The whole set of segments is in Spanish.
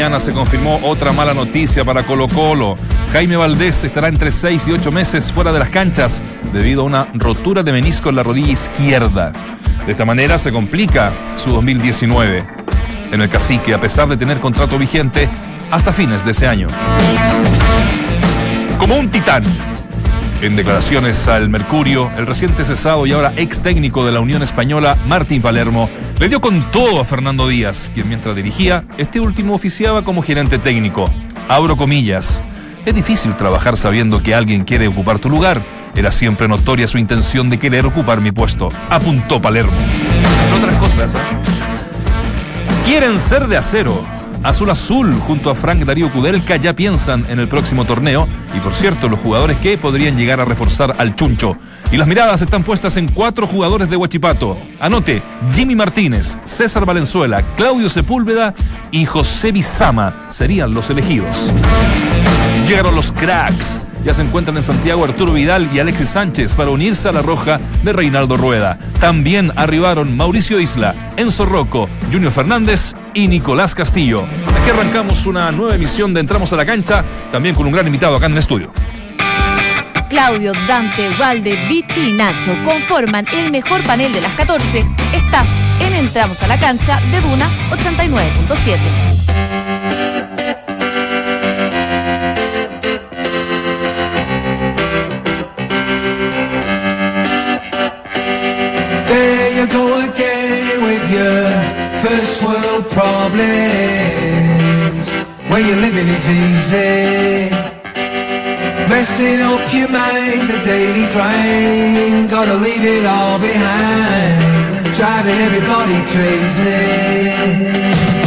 se confirmó otra mala noticia para Colo Colo. Jaime Valdés estará entre 6 y 8 meses fuera de las canchas debido a una rotura de menisco en la rodilla izquierda. De esta manera se complica su 2019 en el cacique, a pesar de tener contrato vigente hasta fines de ese año. Como un titán. En declaraciones al Mercurio, el reciente cesado y ahora ex técnico de la Unión Española, Martín Palermo, le dio con todo a Fernando Díaz, quien mientras dirigía, este último oficiaba como gerente técnico. Abro comillas. Es difícil trabajar sabiendo que alguien quiere ocupar tu lugar. Era siempre notoria su intención de querer ocupar mi puesto, apuntó Palermo. Entre otras cosas, quieren ser de acero. Azul Azul junto a Frank Darío Kudelka ya piensan en el próximo torneo y por cierto los jugadores que podrían llegar a reforzar al Chuncho. Y las miradas están puestas en cuatro jugadores de Huachipato. Anote, Jimmy Martínez, César Valenzuela, Claudio Sepúlveda y José Bizama serían los elegidos. Llegaron los cracks. Ya se encuentran en Santiago Arturo Vidal y Alexis Sánchez para unirse a la roja de Reinaldo Rueda. También arribaron Mauricio Isla, Enzo Rocco, Junior Fernández y Nicolás Castillo. Aquí arrancamos una nueva emisión de Entramos a la Cancha, también con un gran invitado acá en el estudio. Claudio, Dante, Valde, Vichy y Nacho conforman el mejor panel de las 14. Estás en Entramos a la Cancha de Duna 89.7. There you go again with your first world problems. When you're living is easy. Messing up your mind, the daily grind. Gotta leave it all behind. Driving everybody crazy.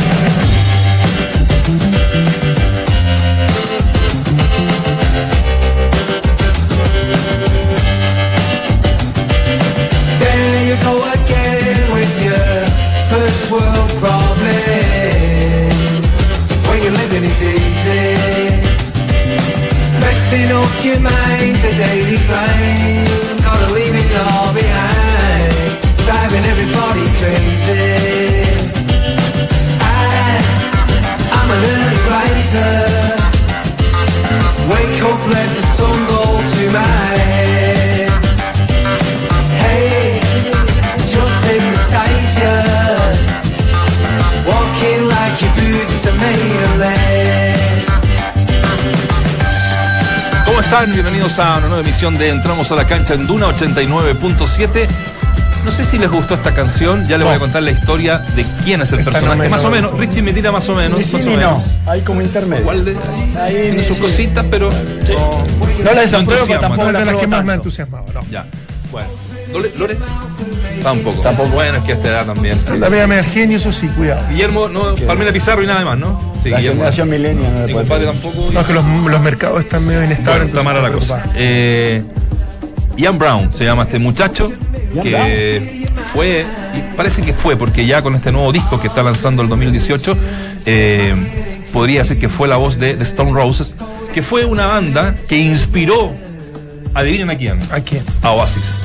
World problem. When you're living is easy. Messing up your mind, the daily grind. Gotta leave it all behind. Driving everybody crazy. I'm an early riser. Wake up, let the sun go to my están? Bienvenidos a una nueva emisión de Entramos a la Cancha en Duna 89.7. No sé si les gustó esta canción, ya les voy a contar la historia de quién es el personaje. no me- más o no me menos. Richie me tira más o menos. Ni sí más o ni no. menos. Hay como intermedio. Igual de, Ahí tiene sus sí. cositas, pero no, No la desapruebo, pero tampoco la de las que más me ha tanto. entusiasmado. No. Ya. Bueno. ¿Lore? ¿Lore? Tampoco. Tampoco. Bueno, es que a esta edad también. Media media genio, eso sí, cuidado. Guillermo, no, Palmera Pizarro y nada más, ¿no? Sí, La generación millennial no le Mi compadre tampoco. No, es que los, los mercados están medio Bueno, inestables. está mala la cosa. Eh, Ian Brown se llama este muchacho que fue, y parece que fue, porque ya con este nuevo disco que está lanzando el 2018, eh, podría decir que fue la voz de, de Stone Roses, que fue una banda que inspiró, adivinen a quién. ¿A quién? a Oasis.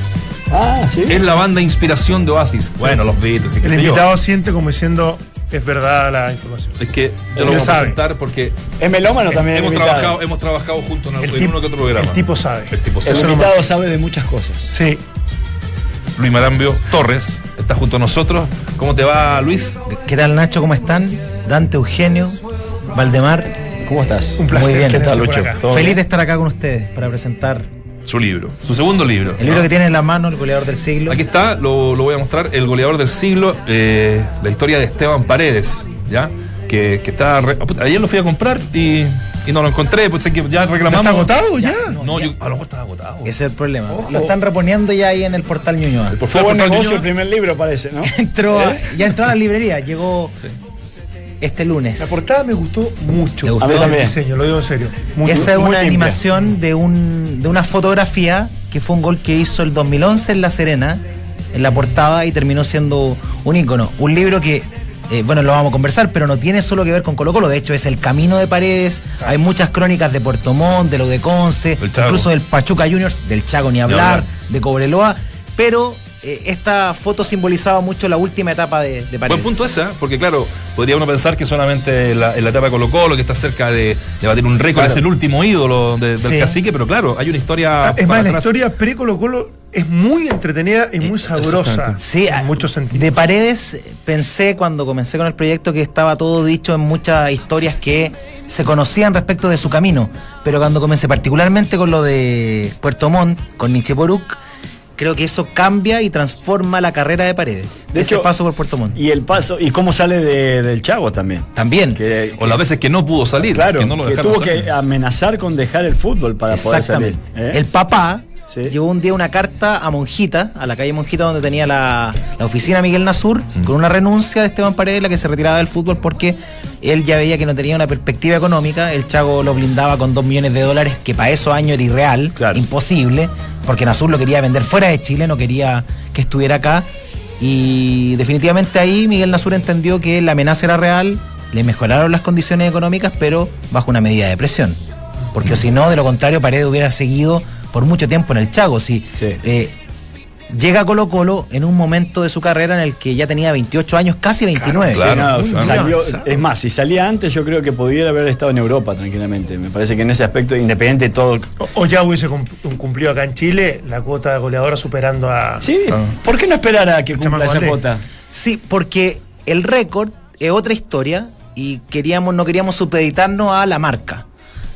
Ah, sí. Es la banda inspiración de Oasis. Bueno, los Beatles y qué El sé yo. invitado siente como diciendo, es verdad la información. Es que yo lo voy a sabe. presentar porque Es melómano también. el hemos trabajado, hemos trabajado juntos en, El, en uno que otro programa. el tipo sabe. El tipo El sabe. No invitado sabe de muchas cosas. Sí. Luis Marambio Torres está junto a nosotros. ¿Cómo te va, Luis? ¿Qué tal Nacho? ¿Cómo están? Dante, Eugenio, Valdemar. ¿Cómo estás? Un placer Muy bien. ¿Qué tal, Lucho? acá. ¿Todo Feliz bien? de estar acá con ustedes para presentar Su libro, su segundo libro. el libro que tiene en la mano, El goleador del siglo. Aquí está, lo, lo voy a mostrar, El goleador del siglo, eh, la historia de Esteban Paredes, ¿ya? Que, que está... re- ah, Ayer lo fui a comprar y, y no lo encontré, pues sé que ya ¿Ya reclamamos. está agotado ya? No, yo, a lo mejor estaba agotado. Ese es el problema. Ojo. Lo están reponiendo ya ahí en el portal Ñuñoa. Por Fue favor, buen portal negocio el primer libro, parece, ¿no? Entró ¿Eh? ya entró a la librería, llegó este lunes. La portada me gustó mucho. ¿Te gustó? A mí El también. diseño, lo digo en serio. Muy- Esa es muy una limpia. animación de, un, de una fotografía que fue un gol que hizo el 2011 en La Serena, en la portada, y terminó siendo un ícono. Un libro que, eh, bueno, lo vamos a conversar, pero no tiene solo que ver con Colo Colo. De hecho, es el camino de Paredes. Hay muchas crónicas de Puerto Montt, de lo de Conce, incluso del Pachuca Juniors, del Chaco ni hablar, hablar. de Cobreloa. Pero eh, esta foto simbolizaba mucho la última etapa de, de Paredes. Buen punto ese, ¿eh? porque claro, podría uno pensar que solamente en la, en la etapa de Colo Colo, que está cerca de, de batir un récord, Claro. es el último ídolo de- del Sí. cacique, pero claro, hay una historia. Ah, Es más, la historia pre-Colo Colo es muy entretenida y muy sabrosa. exactamente. Sí, en a- muchos sentidos. De Paredes eh, pensé cuando comencé con el proyecto que estaba todo dicho en muchas historias que se conocían respecto de su camino, pero cuando comencé particularmente con lo de Puerto Montt, con Nietzsche Poruk, creo que eso cambia y transforma la carrera de Paredes. De ese hecho, paso por Puerto Montt. Y el paso, y cómo sale de- del Chavo también. También. Que, O las veces que no pudo salir, claro, que no lo que dejaron tuvo salir. que amenazar con dejar el fútbol para poder salir. ¿eh? El papá Sí. llevó un día una carta a Monjita, a la calle Monjita donde tenía la, la oficina Miguel Nasur, con una renuncia de Esteban Paredes, la que se retiraba del fútbol porque él ya veía que no tenía una perspectiva económica. El Chago lo blindaba con dos millones de dólares, que para esos años era irreal, Claro. imposible, porque Nasur lo quería vender fuera de Chile, no quería que estuviera acá. Y definitivamente ahí Miguel Nasur entendió que la amenaza era real, le mejoraron las condiciones económicas, pero bajo una medida de presión. Porque si no, de lo contrario, Paredes hubiera seguido por mucho tiempo en el Chago. Si, Sí. eh, llega a Colo Colo en un momento de su carrera en el que ya tenía 28 años, casi 29. Sí, Claro, no, claro. salió- es más, si salía antes, yo creo que pudiera haber estado en Europa tranquilamente. Me parece que en ese aspecto, independiente de todo. O, o ya hubiese cum- cumplido acá en Chile la cuota de goleadora superando a. Sí, Ah. ¿por qué no esperar a que cumpla esa cuota? Sí, porque el récord es otra historia y queríamos, no queríamos supeditarnos a la marca.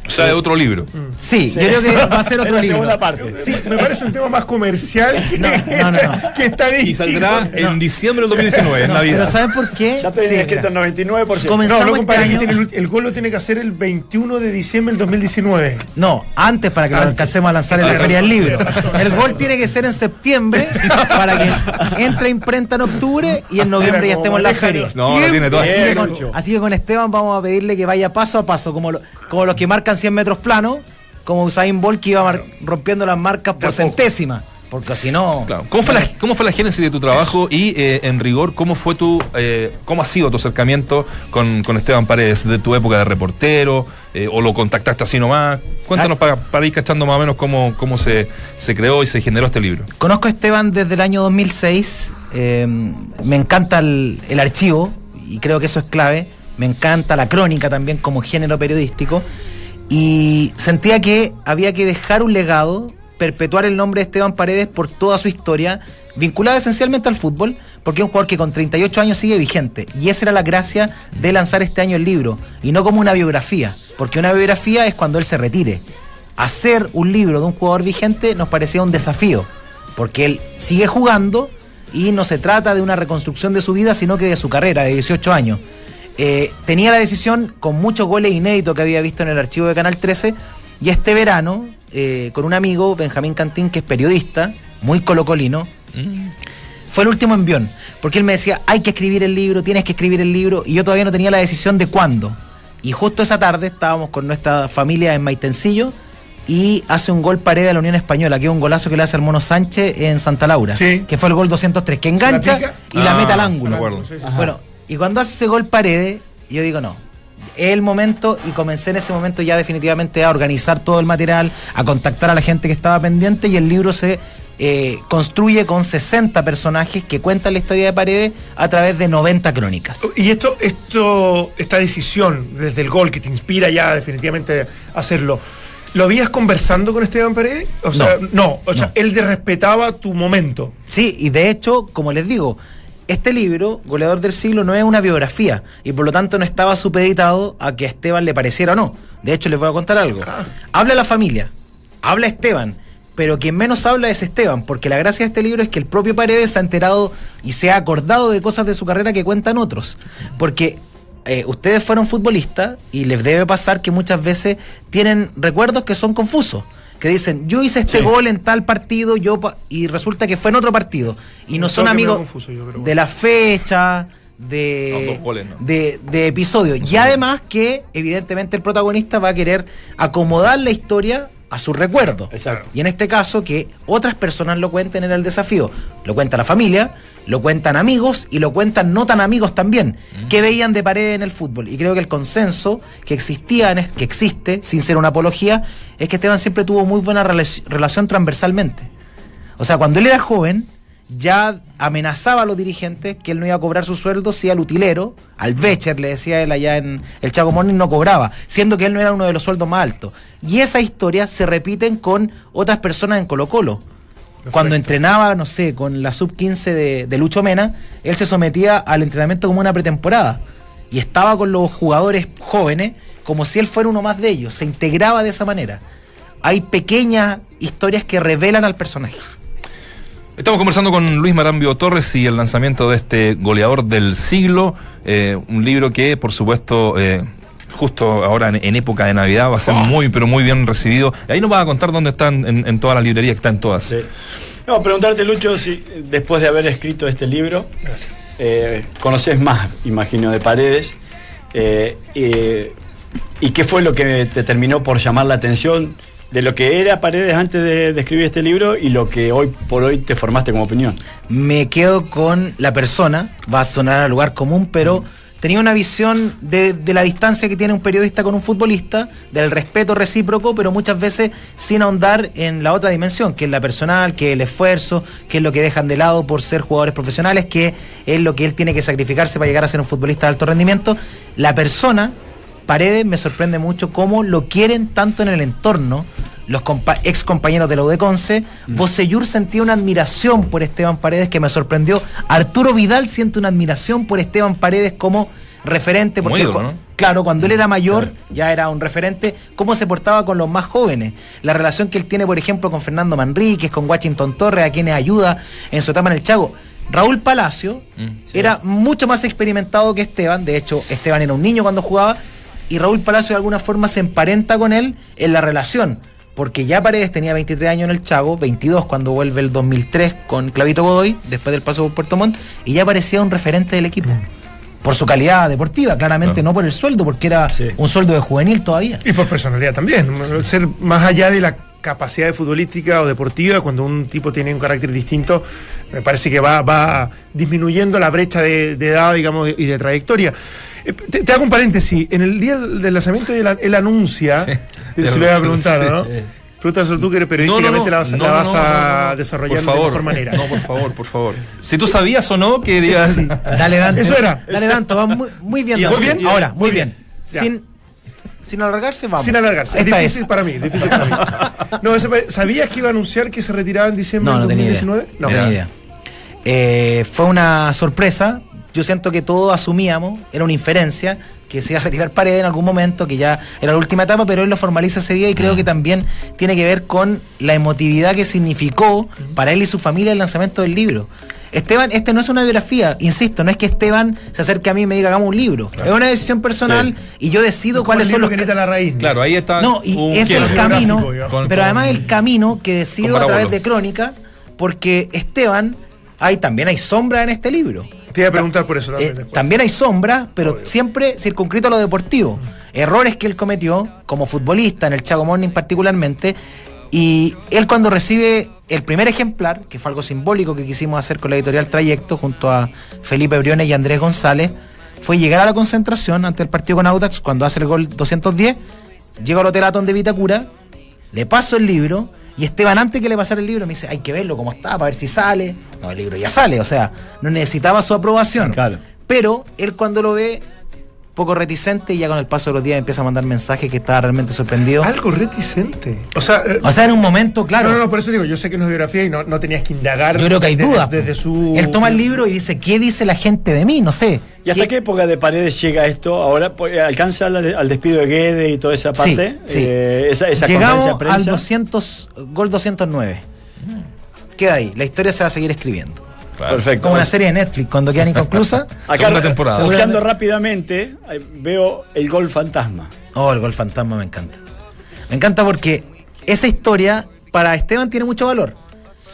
O sea, es otro libro. Sí, yo creo que va a ser otro la libro. segunda parte. Sí, me parece un tema más comercial que, no, no, no. que estadístico. Y saldrá en diciembre del 2019, en Navidad. pero ¿saben por qué? Ya te Sí, escrito el mira. 99%. Comenzamos No, no, compadre, este año- el, gol lo tiene que hacer el 21 de diciembre del 2019. No, antes para que lo alcancemos a lanzar en la Tienes Feria del Libro. El gol tiene que ser en septiembre para que entre imprenta en octubre y en noviembre ya estemos en la feria. No, no tiene todo. Así que, con, así que con Esteban vamos a pedirle que vaya paso a paso, como, lo- como los que marcan 100 metros planos, como Usain Bolt que iba rompiendo las marcas por centésima. Porque si no. Claro. ¿Cómo, fue la, ¿Cómo fue la génesis de tu trabajo y, eh, en rigor, cómo fue tu, eh, cómo ha sido tu acercamiento con, con Esteban Paredes de tu época de reportero eh, o lo contactaste así nomás? Cuéntanos para, para ir cachando más o menos cómo, cómo se, se creó y se generó este libro. Conozco a Esteban desde el año 2006. eh, me encanta el, el archivo y creo que eso es clave. Me encanta la crónica también como género periodístico. Y sentía que había que dejar un legado, perpetuar el nombre de Esteban Paredes por toda su historia, vinculada esencialmente al fútbol, porque es un jugador que con 38 años sigue vigente. Y esa era la gracia de lanzar este año el libro, y no como una biografía, porque una biografía es cuando él se retire. Hacer un libro de un jugador vigente nos parecía un desafío, porque él sigue jugando y no se trata de una reconstrucción de su vida, sino que de su carrera de 18 años. Eh, tenía la decisión con muchos goles inéditos que había visto en el archivo de Canal 13 y este verano, eh, con un amigo, Benjamín Cantín, que es periodista, muy colocolino, fue el último envión, porque él me decía, hay que escribir el libro, tienes que escribir el libro, y yo todavía no tenía la decisión de cuándo. Y justo esa tarde estábamos con nuestra familia en Maitencillo y hace un gol pared de la Unión Española, que es un golazo que le hace al Mono Sánchez en Santa Laura, Sí. que fue el gol 203, que engancha y la Ah, mete al ángulo. me acuerdo. Sí, sí, sí. Bueno, y cuando hace ese gol paredes, yo digo no. Es el momento y comencé en ese momento ya definitivamente a organizar todo el material, a contactar a la gente que estaba pendiente y el libro se eh, construye con 60 personajes que cuentan la historia de Paredes a través de 90 crónicas. Y esto, esto, esta decisión desde el gol que te inspira ya definitivamente a hacerlo, ¿lo habías conversando con Esteban Paredes? O sea, no, o sea, no. él de respetaba tu momento. Sí, y de hecho, como les digo, este libro, Goleador del Siglo, no es una biografía y por lo tanto no estaba supeditado a que a Esteban le pareciera o no. De hecho, les voy a contar algo. Habla la familia, habla Esteban, pero quien menos habla es Esteban, porque la gracia de este libro es que el propio Paredes se ha enterado y se ha acordado de cosas de su carrera que cuentan otros. Porque eh, ustedes fueron futbolistas y les debe pasar que muchas veces tienen recuerdos que son confusos. Que dicen, yo hice este Sí. gol en tal partido, yo pa- y resulta que fue en otro partido. Y no son amigos confuso, yo de la fecha, de, goles, no. de, de episodios. Y además que, evidentemente, el protagonista va a querer acomodar la historia a su recuerdo. Exacto. Y en este caso, que otras personas lo cuenten era el desafío. Lo cuenta la familia, lo cuentan amigos y lo cuentan no tan amigos también, que veían de pared en el fútbol. Y creo que el consenso que existía, en que existe, sin ser una apología, es que Esteban siempre tuvo muy buena relac- relación transversalmente. O sea, cuando él era joven, ya amenazaba a los dirigentes que él no iba a cobrar su sueldo si al utilero, al Becher, le decía él allá en el Chaco Morning, no cobraba, siendo que él no era uno de los sueldos más altos. Y esa historia se repiten con otras personas en Colo Colo. Cuando entrenaba, no sé, con la sub-15 de, de Lucho Mena, él se sometía al entrenamiento como una pretemporada. Y estaba con los jugadores jóvenes como si él fuera uno más de ellos. Se integraba de esa manera. Hay pequeñas historias que revelan al personaje. Estamos conversando con Luis Marambio Torres y el lanzamiento de este goleador del siglo, eh, un libro que, por supuesto, eh, justo ahora en, en época de Navidad va a ser muy, pero muy bien recibido. Ahí nos vas a contar dónde están en, en todas las librerías, que están todas. Sí. No, preguntarte, Lucho, si después de haber escrito este libro, eh, conoces más, imagino, de Paredes. eh, eh, ¿Y qué fue lo que te terminó por llamar la atención de lo que era Paredes antes de, de escribir este libro y lo que hoy por hoy te formaste como opinión? me quedo con la persona, va a sonar a lugar común, pero tenía una visión de, la distancia que tiene un periodista con un futbolista, del respeto recíproco, pero muchas veces sin ahondar en la otra dimensión, que es la personal, que es el esfuerzo, que es lo que dejan de lado por ser jugadores profesionales, que es lo que él tiene que sacrificarse para llegar a ser un futbolista de alto rendimiento. La persona, Paredes, me sorprende mucho cómo lo quieren tanto en el entorno los compa- ex compañeros de la UDECONCE, Bocellur sentía una admiración por Esteban Paredes que me sorprendió. Arturo Vidal siente una admiración por Esteban Paredes como referente. Porque cu- ¿no? Claro, cuando él era mayor, ya era un referente, cómo se portaba con los más jóvenes. La relación que él tiene, por ejemplo, con Fernando Manríquez, con Washington Torres, a quienes ayuda en su etapa en el Chago. Raúl Palacio era mucho más experimentado que Esteban. De hecho, Esteban era un niño cuando jugaba. Y Raúl Palacio de alguna forma se emparenta con él en la relación. Porque ya Paredes tenía 23 años en el Chago, 22 cuando vuelve el 2003 con Clavito Godoy, después del paso por Puerto Montt, y ya parecía un referente del equipo. Por su calidad deportiva, claramente, no por el sueldo, porque era Sí. un sueldo de juvenil todavía. Y por personalidad también. Ser más allá de la capacidad de futbolística o deportiva, cuando un tipo tiene un carácter distinto, me parece que va, va disminuyendo la brecha de, de edad, digamos, y de trayectoria. Eh, Te, te hago un paréntesis. En el día del lanzamiento, él, él anuncia, Sí. se lo iba a preguntar, Sí. ¿no? Pregúntaselo tú que eres periodísticamente la vas, la no, vas no, a no, no, no. desarrollar Por favor, de mejor manera. No, por favor, por favor. Si tú sabías o no que. Sí. Dale, Dante. Eso era. Dale, Dante, va muy, muy bien. ¿Y Dante. muy bien? Ahora, muy bien. Sin, sin alargarse, vamos. Sin alargarse. Es difícil es. para mí, difícil para mí. No, ¿Sabías que iba a anunciar que se retiraba en diciembre No, no idea. 2019? No Ya. tenía idea. Eh, fue una sorpresa. Yo siento que todos asumíamos, era una inferencia, que se iba a retirar Paredes en algún momento, que ya era la última etapa, pero él lo formaliza ese día y creo que también tiene que ver con la emotividad que significó para él y su familia el lanzamiento del libro. Esteban, este no es una biografía, insisto, no es que Esteban se acerque a mí y me diga hagamos un libro. Es una decisión personal y yo decido cuáles son los que necesita la raíz. Claro, ahí está. no, y un es el camino. Con- pero con- además el camino que decido a través de Crónica, porque Esteban, hay, también hay sombra en este libro. Te iba a preguntar por eso Eh, también. también hay sombra, pero Obvio. siempre circunscrito a lo deportivo. Errores que él cometió como futbolista, en el Chago Morning particularmente. Y él cuando recibe el primer ejemplar, que fue algo simbólico que quisimos hacer con la editorial Trayecto, junto a Felipe Briones y Andrés González, fue llegar a la concentración ante el partido con Audax cuando hace el gol 210. Llego al Hotel Atón de Vitacura, le paso el libro y Esteban antes que le pasara el libro me dice, hay que verlo cómo está para ver si sale. No, el libro ya sale, o sea, no necesitaba su aprobación. Claro. Pero él cuando lo ve, poco reticente y ya con el paso de los días empieza a mandar mensajes que estaba realmente sorprendido. Algo reticente. O sea, eh, O sea, en un momento, claro. no, no, no, por eso digo, yo sé que no es biografía y no, no tenías que indagar. Yo creo que hay desde- dudas. Desde, su. Él toma el libro y dice, ¿qué dice la gente de mí? No sé. ¿Y hasta qué época de Paredes llega esto? Ahora pues, alcanza al, al despido de Guede y toda esa parte. sí. Eh, esa esa Llegamos al prensa. 200, gol 209. Queda ahí. La historia se va a seguir escribiendo. Claro. Perfecto. Como una serie de Netflix, cuando quedan inconclusa. Acá, Segunda temporada. Buscando rápidamente, eh, veo el gol fantasma. Oh, el gol fantasma me encanta. Me encanta porque esa historia para Esteban tiene mucho valor.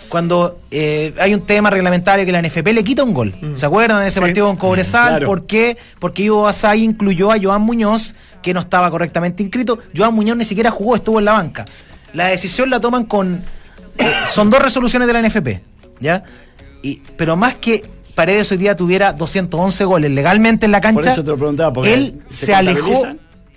Cuando eh, hay un tema reglamentario que la NFP le quita un gol. ¿Se acuerdan de ese Sí. partido con Cobresal? Claro. ¿Por qué? Porque Ivo Basay incluyó a Joan Muñoz, que no estaba correctamente inscrito. Joan Muñoz ni siquiera jugó, estuvo en la banca. La decisión la toman con. eh, son dos resoluciones de la NFP, ¿ya? Y, pero más que Paredes hoy día tuviera 211 goles legalmente en la cancha, Por eso te lo preguntaba, porque él ¿se se, alejó.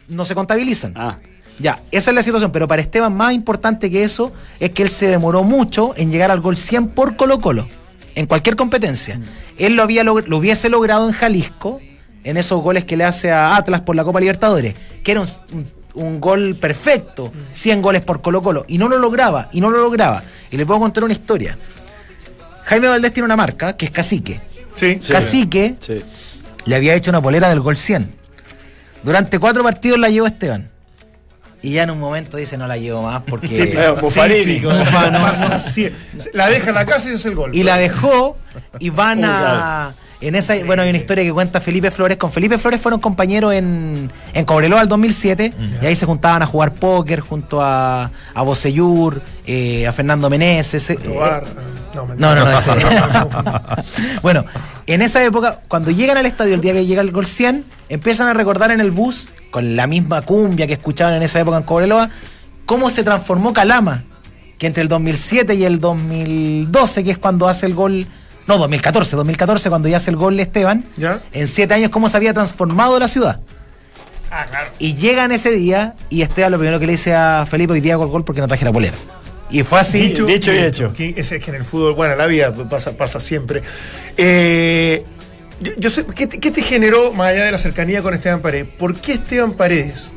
No se contabilizan. Ah. Ya, esa es la situación, pero para Esteban más importante que eso es que él se demoró mucho en llegar al gol 100 por Colo Colo. en cualquier competencia. Él lo, había log- lo hubiese logrado en Jalisco, en esos goles que le hace a Atlas por la Copa Libertadores, que era un, un- un gol perfecto, 100 goles por Colo Colo, y no lo lograba, y no lo lograba. Y les puedo contar una historia. Jaime Valdés tiene una marca, que es Cacique. Sí. Cacique Sí. le había hecho una polera del gol 100. Durante cuatro partidos la llevó Esteban. Y ya en un momento dice no la llevo más porque... Buffarini. La deja en la casa y es el gol. y la dejó y van a... En esa, bueno, hay una historia que cuenta Felipe Flores. Con Felipe Flores fueron compañeros en, en Cobreloa el 2007 y ahí se juntaban a jugar póker junto a, a Bocellur, eh, a Fernando Meneses. eh, No, No, no, no, ese. bueno, en esa época, cuando llegan al estadio el día que llega el gol 100, empiezan a recordar en el bus, con la misma cumbia que escuchaban en esa época en Cobreloa, cómo se transformó Calama, que entre el 2007 y el 2012, que es cuando hace el gol, no, 2014, 2014, cuando ya hace el gol Esteban, ¿Ya? en siete años cómo se había transformado la ciudad. Ah, claro. Y llegan ese día y Esteban lo primero que le dice a Felipe, hoy día hago el gol porque no traje la polera. Y fue así. Dicho- y hecho. Que, es, es que en el fútbol, bueno, la vida pasa, pasa siempre. Eh, yo, yo sé, ¿qué, te- qué te generó, más allá de la cercanía con Esteban Paredes? ¿Por qué Esteban Paredes?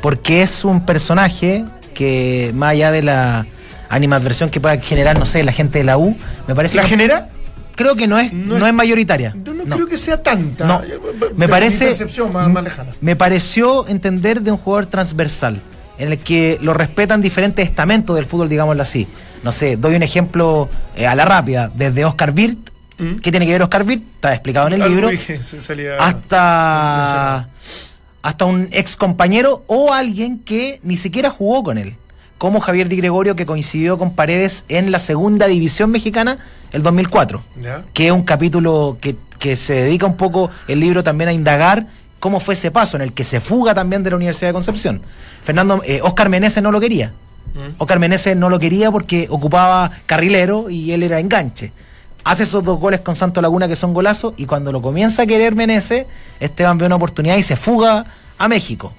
porque es un personaje que más allá de la animadversión que pueda generar, no sé, la gente de la U, me parece ¿La que genera? creo que no es No no, es- mayoritaria. Yo no, No. creo que sea tanta. No. Yo- Me parece Mi más, más lejana. me pareció entender de un jugador transversal en el que lo respetan diferentes estamentos del fútbol, digámoslo así. No sé, doy un ejemplo eh, a la rápida, desde Oscar Wirth, ¿Mm? ¿qué tiene que ver Oscar Wirth? Está explicado en el libro. salía- hasta, hasta un ex compañero o alguien que ni siquiera jugó con él, como Javier Di Gregorio que coincidió con Paredes en la segunda división mexicana el 2004, ¿Ya? que es un capítulo que, que se dedica un poco el libro también a indagar cómo fue ese paso en el que se fuga también de la Universidad de Concepción. Fernando, eh, Oscar Meneses no lo quería. Mm. Oscar Meneses no lo quería porque ocupaba carrilero y él era enganche. Hace esos dos goles con Santo Laguna que son golazos y cuando lo comienza a querer Meneses, Esteban ve una oportunidad y se fuga a México.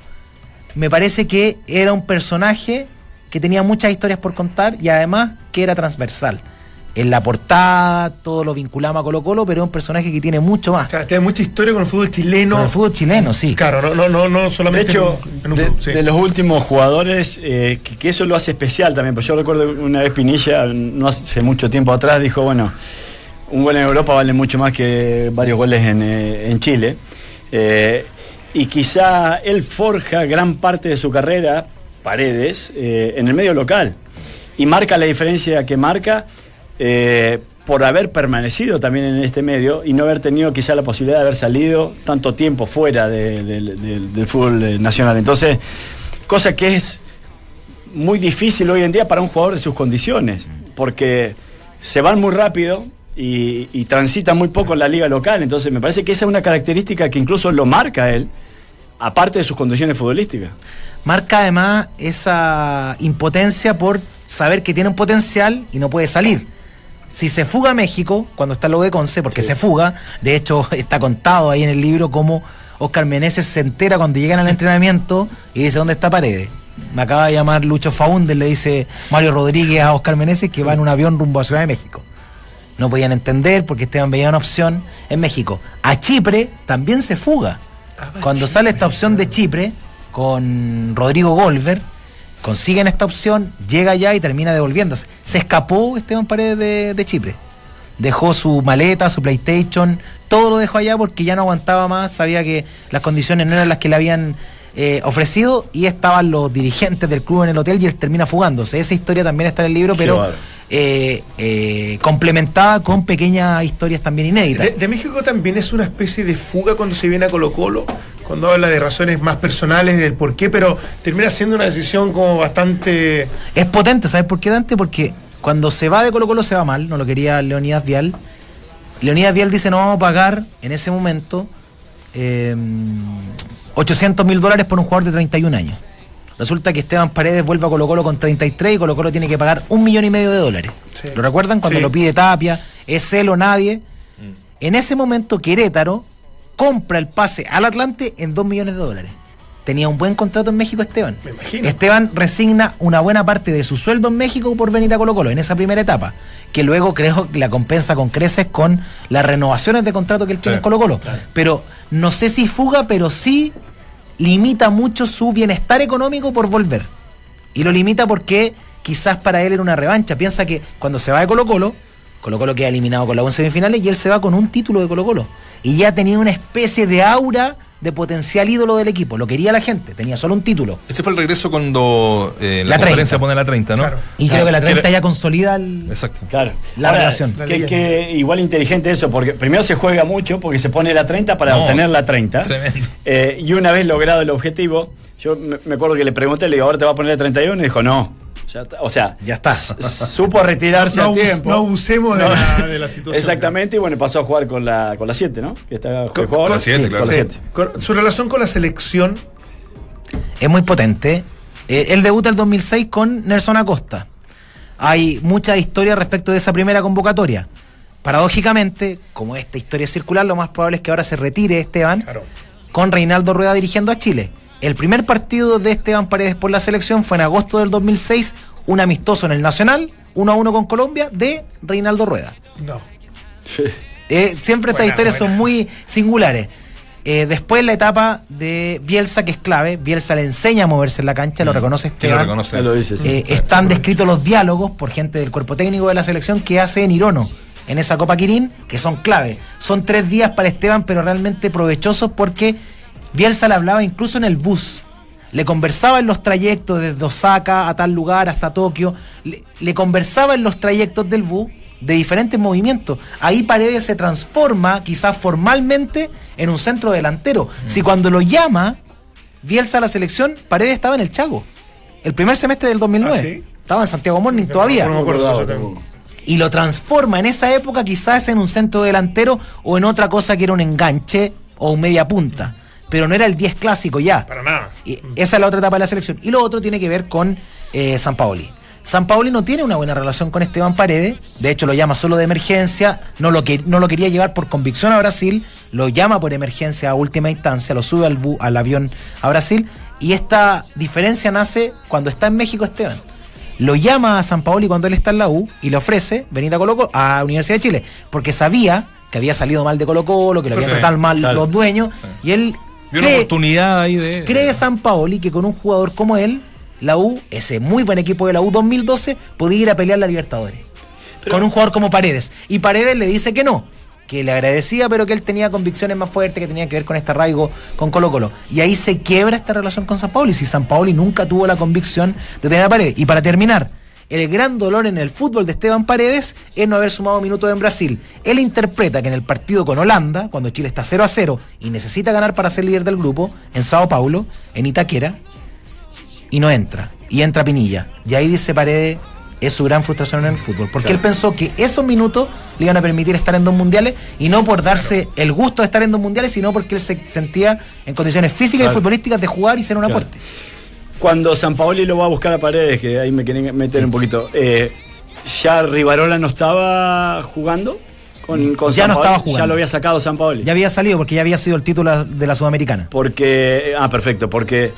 Me parece que era un personaje que tenía muchas historias por contar y además que era transversal. En la portada todo lo vinculaba a Colo Colo, pero es un personaje que tiene mucho más. Claro, tiene mucha historia con el fútbol chileno. Con el fútbol chileno, sí. Claro, no, no, no, no De solamente hecho, en, en un de, sí. de los últimos jugadores, eh, que, que eso lo hace especial también. Pues yo recuerdo una vez Pinilla, no hace mucho tiempo atrás, dijo, bueno, un gol en Europa vale mucho más que varios goles en, eh, en Chile. Eh, y quizá él forja gran parte de su carrera, Paredes, eh, en el medio local. Y marca la diferencia que marca eh, por haber permanecido también en este medio y no haber tenido quizá la posibilidad de haber salido tanto tiempo fuera de- de- de- del fútbol eh, nacional. Entonces, cosa que es muy difícil hoy en día para un jugador de sus condiciones, porque se van muy rápido y, y transitan muy poco en la liga local. Entonces, me parece que esa es una característica que incluso lo marca él, aparte de sus condiciones futbolísticas. marca además esa impotencia por saber que tiene un potencial y no puede salir. Si se fuga a México, cuando está lo de Conce, porque se fuga, de hecho está contado ahí en el libro cómo Oscar Meneses se entera cuando llegan al entrenamiento y dice, ¿dónde está Paredes? Me acaba de llamar Lucho Faúndez, le dice Mario Rodríguez a Oscar Meneses que va en un avión rumbo a Ciudad de México. No podían entender porque Esteban veía una opción en México. A Chipre también se fuga. Cuando sale esta opción de Chipre con Rodrigo Golver, consiguen esta opción, llega allá y termina devolviéndose. Se escapó Esteban Paredes de, de Chipre. Dejó su maleta, su PlayStation, todo lo dejó allá porque ya no aguantaba más, sabía que las condiciones no eran las que le habían eh, ofrecido y estaban los dirigentes del club en el hotel y él termina fugándose. Esa historia también está en el libro, pero. Eh, eh, complementada con pequeñas historias también inéditas. De, de México también es una especie de fuga cuando se viene a Colo Colo, cuando habla de razones más personales del por qué, pero termina siendo una decisión como bastante... Es potente, ¿sabes por qué, Dante? Porque cuando se va de Colo Colo se va mal, no lo quería Leonidas Vial. Leonidas Vial dice, no vamos a pagar en ese momento eh, 800 mil dólares por un jugador de 31 años. Resulta que Esteban Paredes vuelve a Colo Colo con 33 y Colo Colo tiene que pagar un millón y medio de dólares. Sí. ¿Lo recuerdan? Cuando Sí. lo pide Tapia, es él o nadie. En ese momento Querétaro compra el pase al Atlante en 2 millones de dólares. tenía un buen contrato en México Esteban. Me imagino. Esteban resigna una buena parte de su sueldo en México por venir a Colo Colo en esa primera etapa, que luego creo que la compensa con creces con las renovaciones de contrato que él tiene Sí, en Colo Colo. Pero no sé si fuga, pero sí limita mucho su bienestar económico por volver. Y lo limita porque quizás para él era una revancha. Piensa que cuando se va de Colo Colo, Colo Colo queda eliminado con la 11 semifinales y él se va con un título de Colo Colo. Y ya tenía una especie de aura de potencial ídolo del equipo. Lo quería la gente, tenía solo un título. Ese fue el regreso cuando eh, la, La conferencia 30. pone la 30, ¿no? Claro. Y Claro, creo que la que 30 era- ya consolida el... Exacto. Claro. La relación. La Que, que igual inteligente eso, porque primero se juega mucho porque se pone la 30 para No, obtener la 30. tremendo. Eh, y una vez logrado el objetivo, yo me, me acuerdo que le pregunté, le digo, ahora te va a poner la 31 y dijo, no. Ya está. O sea, Ya está. supo retirarse no, a tiempo. no abusemos de, No. la, de la situación. Exactamente, y bueno, pasó a jugar con la, con la 7, ¿no? Que está Con- con la siete, Sí, claro. con la Sí. 7. Con- su relación con la selección, es muy potente. Eh, él debuta el 2006 con Nelson Acosta. Hay mucha historia respecto de esa primera convocatoria. Paradójicamente, como esta historia es circular, lo más probable es que ahora se retire Esteban claro. con Reinaldo Rueda dirigiendo a Chile. El primer partido de Esteban Paredes por la selección fue en agosto del 2006, un amistoso en el Nacional, 1 a 1 con Colombia, de Reinaldo Rueda. No. Eh, siempre estas Buena, historias buena. son muy singulares. Eh, después la etapa de Bielsa, que es clave, Bielsa le enseña a moverse en la cancha, lo reconoce Mm. ¿Quién lo Esteban. reconoce? Ya lo dice, sí. Eh, Sí, están descritos los diálogos por gente del cuerpo técnico de la selección que hace en Irono en esa Copa Quirín, que son clave. Son tres días para Esteban, pero realmente provechosos porque Bielsa le hablaba incluso en el bus. Le conversaba en los trayectos desde Osaka a tal lugar hasta Tokio. Le, le conversaba en los trayectos del bus de diferentes movimientos. Ahí Paredes se transforma, quizás formalmente, en un centro delantero. Si cuando lo llama Bielsa a la selección, Paredes estaba en el Chago. El primer semestre del 2009. ¿Ah, sí? Estaba en Santiago Morning todavía. No me acuerdo de eso. Y lo transforma en esa época quizás en un centro delantero o en otra cosa que era un enganche o un media punta. Pero no era el 10 clásico ya. Para nada. Y esa es la otra etapa de la selección. Y lo otro tiene que ver con eh, San Paoli. San Paoli no tiene una buena relación con Esteban Paredes, de hecho lo llama solo de emergencia, no lo, que, no lo quería llevar por convicción a Brasil, lo llama por emergencia a última instancia, lo sube al, bu- al avión a Brasil, y esta diferencia nace cuando está en México Esteban. Lo llama a San Paoli cuando él está en la U y le ofrece venir a Colo Colo, a Universidad de Chile, porque sabía que había salido mal de Colo Colo, que lo habían Sí, tratado mal claro. los dueños, y él Vio una cree- oportunidad ahí de. ¿Cree San Paoli que con un jugador como él, la U, ese muy buen equipo de la U 2012, podía ir a pelear la Libertadores? con un jugador como Paredes. Y Paredes le dice que no, que le agradecía, pero que él tenía convicciones más fuertes que tenían que ver con este arraigo con Colo Colo. Y ahí se quiebra esta relación con San Paoli. Si San Paoli nunca tuvo la convicción de tener a Paredes. Y para terminar, el gran dolor en el fútbol de Esteban Paredes es no haber sumado minutos en Brasil. Él interpreta que en el partido con Holanda, cuando Chile está 0 a 0 y necesita ganar para ser líder del grupo, en Sao Paulo, en Itaquera, y no entra. Y entra Pinilla. Y ahí dice Paredes, es su gran frustración en el fútbol. Porque él pensó que esos minutos le iban a permitir estar en dos mundiales y no por darse el gusto de estar en dos mundiales, sino porque él se sentía en condiciones físicas Claro. y futbolísticas de jugar y ser un aporte. Cuando San Paoli lo va a buscar a Paredes, que ahí me quieren meter un poquito, eh, ¿ya Rivarola no estaba jugando? Con, con Ya San no Paoli? estaba jugando. Ya lo había sacado San Paoli. Ya había salido porque ya había sido el título de la Sudamericana. Porque, ah, perfecto, porque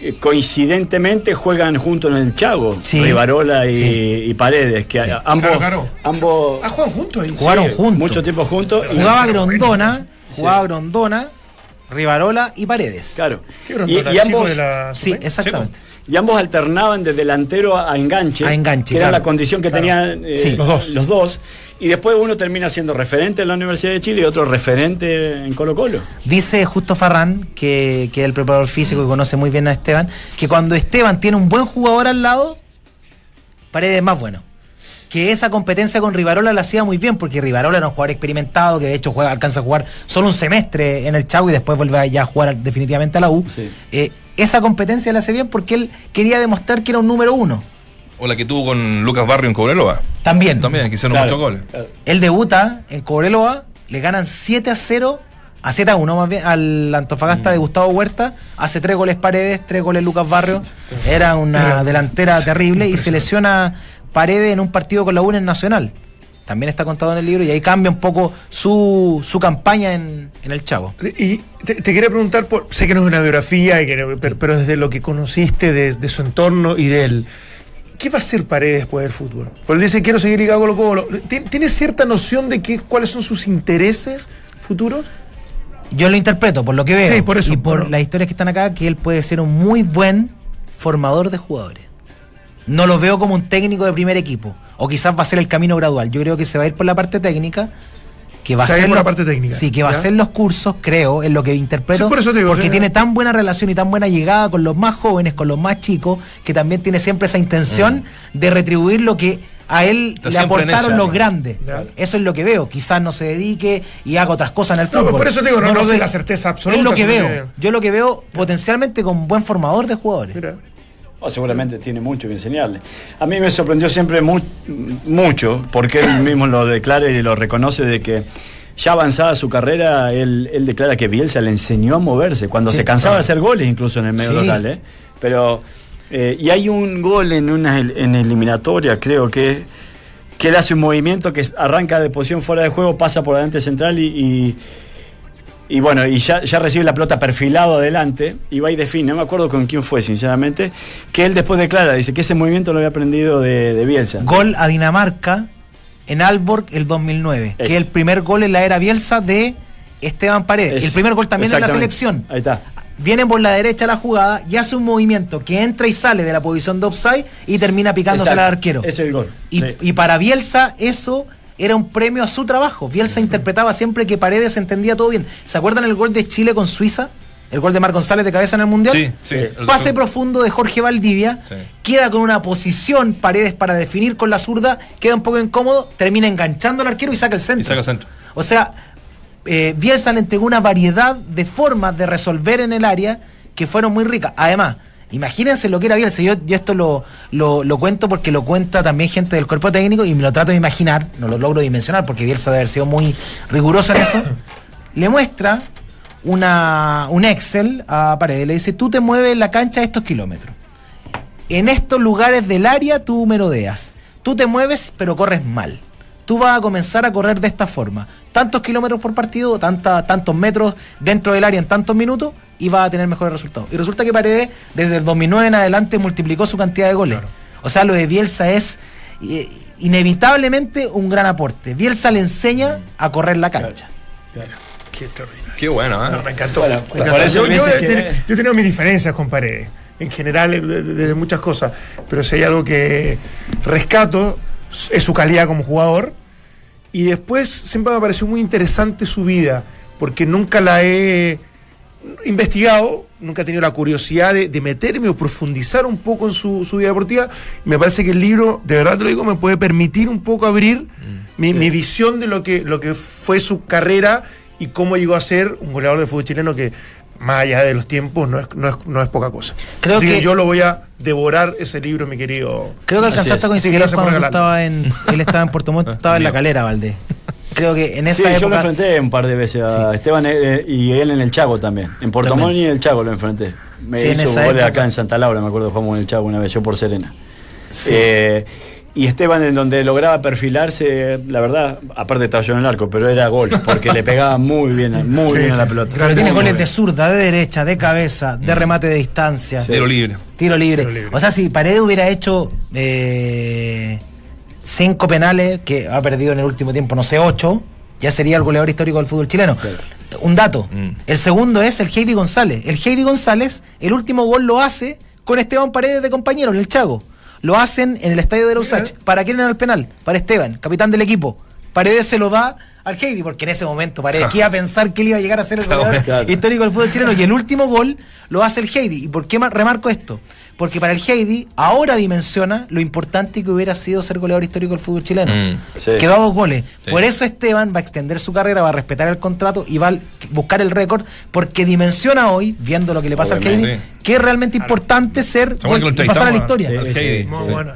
eh, coincidentemente juegan juntos en el Chago, Sí. Rivarola y, Sí. y Paredes, que a- ambos, Claro, claro. ambos Ah, juegan juntos ahí. Jugaron juntos. mucho tiempo juntos. y- Jugaba. Grondona, Sí. jugaba Grondona, Rivarola y Paredes. Claro. ¿Qué Y, y ambos, de la Sí, Sub-20? exactamente. y ambos alternaban de delantero a enganche, A enganche, que era la condición que Claro. tenían eh, Sí. Los dos. los dos. Y después uno termina siendo referente en la Universidad de Chile y otro referente en Colo Colo. Dice Justo Farrán, que, que es el preparador físico que conoce muy bien a Esteban, que cuando Esteban tiene un buen jugador al lado, Paredes es más bueno. Que esa competencia con Rivarola la hacía muy bien, porque Rivarola era un jugador experimentado, que de hecho juega, alcanza a jugar solo un semestre en el Chavo y después vuelve a ya a jugar definitivamente a la U. Sí. Eh, esa competencia la hace bien porque él quería demostrar que era un número uno. O la que tuvo con Lucas Barrio en Cobreloa. También. También, que hicieron Claro, muchos goles. Él debuta en Cobreloa, le ganan 7 a 0, a 7 a 1 más bien, al Antofagasta de Gustavo Huerta, hace 3 goles Paredes, 3 goles Lucas Barrio, era una delantera terrible y se lesiona Paredes en un partido con la U en Nacional. también está contado en el libro y ahí cambia un poco su, su campaña en, en el Chavo. Y te, te quería preguntar, por, sé que no es una biografía, y que- pero, pero desde lo que conociste, de, de su entorno y de él, ¿qué va a hacer Paredes después del fútbol? Porque él dice, quiero seguir ligado con Colo Colo. ¿Tien- ¿Tienes cierta noción de qué, cuáles son sus intereses futuros? Yo lo interpreto por lo que veo Sí, por eso, y por las historias que están acá, que él puede ser un muy buen formador de jugadores. No lo veo como un técnico de primer equipo. O quizás va a ser el camino gradual. Yo creo que se va a ir por la parte técnica. Que va Se a va a ir ser por la parte técnica, Sí, que va a hacer los cursos, creo, en lo que interpreto. Sí, por eso te digo, porque sí. tiene tan buena relación y tan buena llegada con los más jóvenes, con los más chicos, que también tiene siempre esa intención de retribuir lo que a él Está le aportaron esa, los ¿no? grandes. Ya. Eso es lo que veo. Quizás no se dedique y haga otras cosas en el No, fútbol. por eso te digo, no, lo no de sé. la certeza absoluta. Es lo que veo. Yo lo que veo potencialmente con buen formador de jugadores. Mira. Oh, seguramente tiene mucho que enseñarle. A mí me sorprendió siempre mu- mucho, porque él mismo lo declara y lo reconoce, de que ya avanzada su carrera, él, él declara que Bielsa le enseñó a moverse, cuando Sí, se cansaba de hacer goles incluso en el medio Sí. local. ¿eh? Pero, eh, y hay un gol en una en eliminatoria, creo que, que él hace un movimiento que arranca de posición fuera de juego, pasa por adelante central y... y y bueno, y ya, ya recibe la pelota perfilado adelante y va y define, no me acuerdo con quién fue, sinceramente, que él después declara, dice que ese movimiento lo había aprendido de, de Bielsa. Gol a Dinamarca en Alborg el 2009. Es. Que es el primer gol en la era Bielsa de Esteban Paredes. Es- el primer gol también en la selección. Ahí está. Viene por la derecha la jugada y hace un movimiento que entra y sale de la posición de offside y termina picándose al arquero. Es el gol. Y, Sí. y para Bielsa eso era un premio a su trabajo. Bielsa interpretaba siempre que Paredes entendía todo bien. ¿Se acuerdan el gol de Chile con Suiza? El gol de Mar González de cabeza en el Mundial. Sí, sí. El- Pase profundo de Jorge Valdivia. Sí. Queda con una posición Paredes para definir con la zurda. Queda un poco incómodo. Termina enganchando al arquero y saca el centro. Y saca el centro. O sea, eh, Bielsa le entregó una variedad de formas de resolver en el área que fueron muy ricas. Además, imagínense lo que era Bielsa. Yo, yo esto lo, lo, lo cuento porque lo cuenta también gente del cuerpo técnico y me lo trato de imaginar, no lo logro dimensionar porque Bielsa debe haber sido muy riguroso en eso. Le muestra una, un Excel a Paredes. Le dice, tú te mueves la cancha estos kilómetros. En estos lugares del área tú merodeas. Tú te mueves pero corres mal. Tú vas a comenzar a correr de esta forma. Tantos kilómetros por partido, tanta, tantos metros dentro del área en tantos minutos y vas a tener mejores resultados. Y resulta que Paredes desde el 2009 en adelante multiplicó su cantidad de goles. O sea, lo de Bielsa es eh, inevitablemente un gran aporte. Bielsa le enseña a correr la cancha. Qué extraordinario. Qué bueno, ¿eh? No, me encantó. Bueno, me por encantó. eso Yo, yo he que- teni- yo he tenido mis diferencias con Paredes, en general, de, de- de muchas cosas, pero si hay algo que rescato es su calidad como jugador. Y después siempre me pareció muy interesante su vida, porque nunca la he investigado, nunca he tenido la curiosidad de, de meterme o profundizar un poco en su, su vida deportiva. Me parece que el libro, de verdad te lo digo, me puede permitir un poco abrir mi, mi visión de lo que, lo que fue su carrera y cómo llegó a ser un goleador de fútbol chileno que, más allá de los tiempos, no es, no es, no es poca cosa. Creo Así que, que- yo lo voy a devorar ese libro, mi querido. Creo que alcanzaste a coincidir Sí, cuando tú estaba en. Él estaba en Puerto Montt, estaba en la calera, Valdés. Creo que en Sí, esa yo lo época. enfrenté un par de veces a Esteban eh, y él en el Chago también. En Puerto También. Montt y en el Chago lo enfrenté. Me Sí, en hizo esa goles época. acá en Santa Laura, me acuerdo, jugamos en el Chago una vez, yo por Serena. Sí. Eh, y Esteban en donde lograba perfilarse, la verdad, aparte estaba yo en el arco, pero era gol, porque le pegaba muy bien, muy Sí, bien a la pelota. Grande Tiene goles de zurda, de derecha, de cabeza, de remate de distancia, Tiro libre. tiro libre. Tiro libre. O sea, si Paredes hubiera hecho eh, cinco penales, que ha perdido en el último tiempo, no sé, ocho, ya sería el goleador histórico del fútbol chileno. Un dato. Mm. El segundo es el Heidi González. El Heidi González, el último gol lo hace con Esteban Paredes de compañero en el Chago. Lo hacen en el estadio de Lausach. ¿Para quién era el penal? Para Esteban, capitán del equipo. Paredes se lo da al Heidi, porque en ese momento Paredes que iba a pensar que él iba a llegar a ser el goleador Claro. histórico del fútbol chileno. Y el último gol lo hace el Heidi. ¿Y por qué ma- remarco esto? Porque para el Heidi ahora dimensiona lo importante que hubiera sido ser goleador histórico del fútbol chileno. Mm. Sí. Quedó a dos goles. Sí. Por eso Esteban va a extender su carrera, va a respetar el contrato y va a buscar el récord, porque dimensiona hoy, viendo lo que le pasa Obviamente. al Heidi, Sí. que es realmente importante ser ¿Se acuerdan que lo y pasar a la historia. al Sí, Heidi? muy al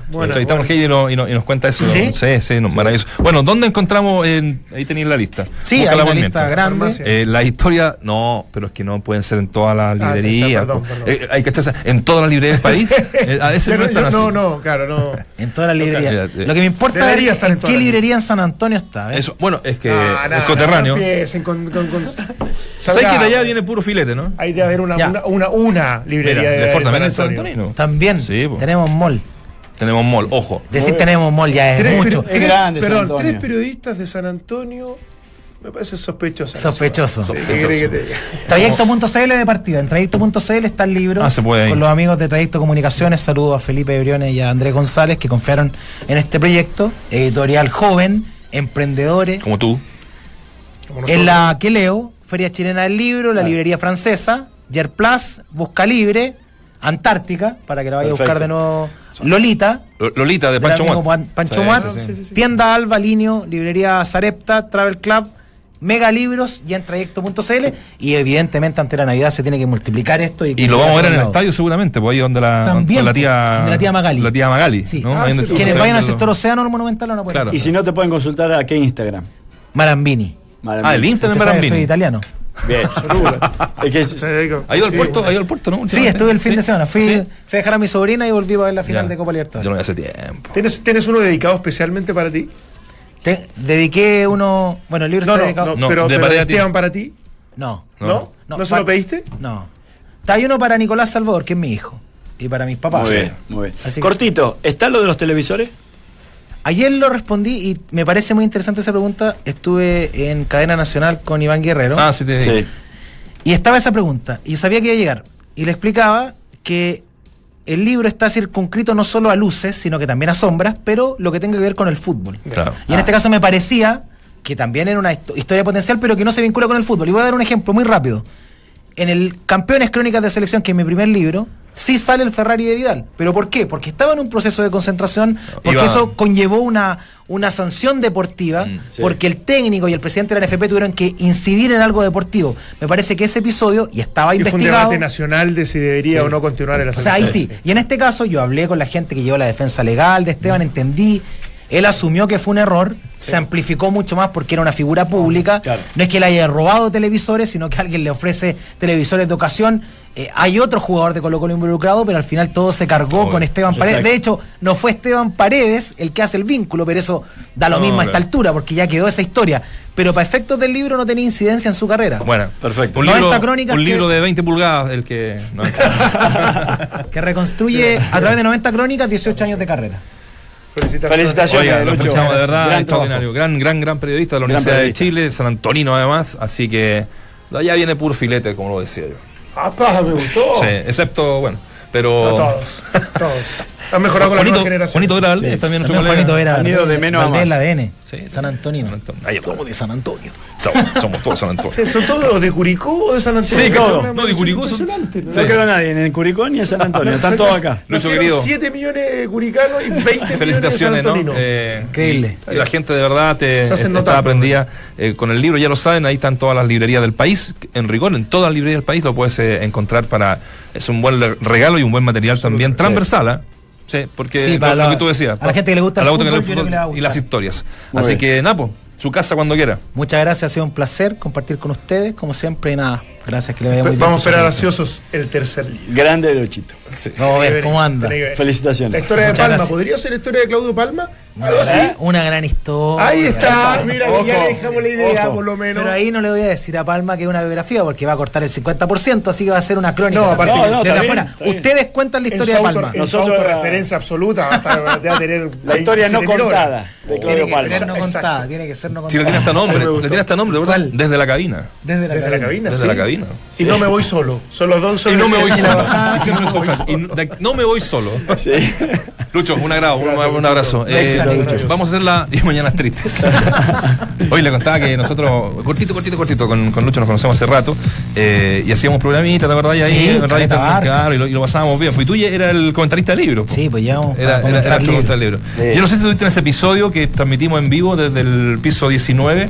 y nos, y nos- y nos cuenta eso. ¿Sí? Sí, sí, no, maravilloso. Bueno, ¿dónde encontramos? en- ahí tenéis la lista. Sí, hay una lista grande. Eh, la historia, no, pero es que no pueden ser en todas las Ah, librerías. perdón, po. perdón. Eh, hay que echarse en todas las librerías país. Eh, a veces no no, están yo- así. no, no, claro, no. En todas las librerías. Lo que me importa es en qué librería en San Antonio está. ¿eh? Eso, bueno, es que Ah, es nada, coterráneo. no empiecen con, con, con- ¿Sabes que de allá viene puro filete, no? Hay de haber una, una, una, una librería Mira, de, de San San Antonio. Antonio. También Sí, tenemos mall. Tenemos mall, ojo. Decir tenemos mall ya es Tres, mucho. pero- tres- grande perdón, tres periodistas de San Antonio me parece sospechoso. Sospechoso. Sí. Trayecto.cl de partida. En trayecto.cl está el libro. Ah, se puede ahí. Con los amigos de Trayecto Comunicaciones. Saludos a Felipe Briones y a Andrés González que confiaron en este proyecto. Editorial joven, emprendedores. Como tú. Como. En la que leo, Feria Chilena del Libro, la Ah. librería francesa, Yer Plus, Busca Libre, Antártica, para que la vaya a buscar de nuevo. Lolita, Lo- Lolita de Pancho Muat. Pan- Pancho Sí, Muat, sí, sí. sí, sí. Tienda Alba, Linio, Librería Zarepta, Travel Club, Mega Libros y en trayecto.cl y evidentemente ante la Navidad se tiene que multiplicar esto y, Y lo vamos a ver en el estadio seguramente, pues ahí donde la, También, la tía, donde la tía Magali. La tía Magali. Sí. ¿no? Ah, sí, sí. Quienes vayan al sector océano el monumental no pueden Claro. Y si no, te pueden consultar a qué Instagram. Marambini. Ah, el sabe, Marambini. soy italiano. Bien. es que ¿Ha ido al sí, puerto? ¿Ha ido al puerto, no? Sí, estuve el fin Sí. de semana. Fui, Sí. fui a dejar a mi sobrina y volví a ver la final Ya. de Copa Yo Libertadores. no voy hace tiempo. ¿Tienes, ¿Tienes uno dedicado especialmente para ti? Te- dediqué uno. Bueno, el libro No, está no, dedicado. no, No, pero, de pero pared de a ti. Esteban para ti. No. ¿No? ¿No, se lo pediste? No. Está uno para Nicolás Salvador, que es mi hijo. Y para mis papás. Muy bien, muy bien. Así que- Cortito, ¿está lo de los televisores? Ayer lo respondí y me parece muy interesante esa pregunta. Estuve en cadena nacional con Iván Guerrero Ah, sí, te Sí. y estaba esa pregunta y sabía que iba a llegar. Y le explicaba que el libro está circunscrito no solo a luces, sino que también a sombras, pero lo que tenga que ver con el fútbol. Claro. Y en este caso me parecía que también era una histo- historia potencial, pero que no se vincula con el fútbol. Y voy a dar un ejemplo muy rápido. En el Campeones Crónicas de Selección, que es mi primer libro, sí sale el Ferrari de Vidal. ¿Pero por qué? Porque estaba en un proceso de concentración, porque Iba- eso conllevó una, una sanción deportiva, Mm, sí. porque el técnico y el presidente de la NFP tuvieron que incidir en algo deportivo. Me parece que ese episodio, y estaba Y fue un debate nacional de si debería Sí. o no continuar en la O sea, ahí sí. Y en este caso yo hablé con la gente que llevó la defensa legal de Esteban, entendí. Él asumió que fue un error, se amplificó mucho más porque era una figura pública. Claro. No es que le haya robado televisores, sino que alguien le ofrece televisores de ocasión. Eh, hay otro jugador de Colo Colo involucrado, pero al final todo se cargó Obvio. con Esteban Paredes. Exacto. De hecho, no fue Esteban Paredes el que hace el vínculo, pero eso da lo No, mismo a esta altura, porque ya quedó esa historia. Pero para efectos del libro no tenía incidencia en su carrera. Bueno, Perfecto. Un 90 libro, crónicas un que- libro de 20 pulgadas, el que. no, Que reconstruye a través de 90 crónicas 18 años de carrera. Felicitaciones. Felicitaciones. Oiga, lo Lucho. felicitamos de verdad, Gran extraordinario. Gran, gran, gran periodista de la Gran Universidad periodista. de Chile, San Antonino además, así que allá viene puro filete, como lo decía yo. Ah, pa, me gustó. Sí, excepto, bueno, pero. No, todos. Todos. Han mejorado con la nueva generación. Juanito era Sí. también nuestro También colega. Juanito era Han ido de menos a más. ADN. Sí, San Antonio. San Antonio. Ahí Somos de San Antonio. Somos, somos todos San Antonio. ¿Son todos de Curicó o de San Antonio? Sí, claro. No, de Curicó son- ¿no? No quedó nadie ni en Curicó ni en San Antonio. Están todos acá. Nuestro querido. 7 millones de curicanos y 20 millones de San Felicitaciones, ¿no? Eh, Increíble. La gente de verdad te, está aprendida eh, con el libro, ya lo saben, ahí están todas las librerías del país. En rigor, en todas las librerías del país lo puedes eh, encontrar para. Es un buen regalo y un buen material también transversal, ¿ah? Sí, porque Sí, lo, para lo la- que tú decías. a la gente que le gusta a el que le fútbol, gusta que le y las historias. Muy Así bien. que, Napo, su casa cuando quiera. Muchas gracias, ha sido un placer compartir con ustedes, como siempre, y nada, gracias, que le vaya muy bien. Vamos a esperar ansiosos el tercer libro. Grande Luchito. Vamos a ver cómo anda. Tiene que. Felicitaciones. La historia de Muchas Palma. gracias. ¿Podría ser la historia de Claudio Palma? Algo Una, así. gran- una gran historia. Ahí está. Mira, Ojo. ya le dejamos la idea, Ojo. por lo menos. Pero ahí no le voy a decir a Palma que es una biografía porque va a cortar el 50%, así que va a ser una crónica. No, aparte que- No, no, Desde afuera. Ustedes cuentan la en historia de Palma. su Nosotros- autorreferencia absoluta. Hasta, va a tener La historia no 27.000 horas. contada de Tiene Claudio que Palma. ser no contada, tiene que ser no Si le contada. tiene hasta nombre, le tiene hasta nombre, ¿verdad? Desde la cabina. Desde la Desde la cabina. Sí. Y no me voy solo. Son los dos Y solos. no me voy en la solo. bajada, Y no me voy solo. no- me voy solo. Sí. Lucho, un agrado, un, Gracias, un abrazo. Eh, vamos a hacer la y mañanas tristes. Hoy le contaba que nosotros, cortito, cortito, cortito, con, con Lucho nos conocemos hace rato eh, y hacíamos programita, ¿te acordás? Y ahí, Sí, en claro, y lo, y lo pasábamos bien. Pues tú era el comentarista de libros. po. Sí, pues ya Era, era, comentar era nuestro libros. comentarista de libros. Sí. Yo no sé si tuviste en ese episodio que transmitimos en vivo desde el piso 19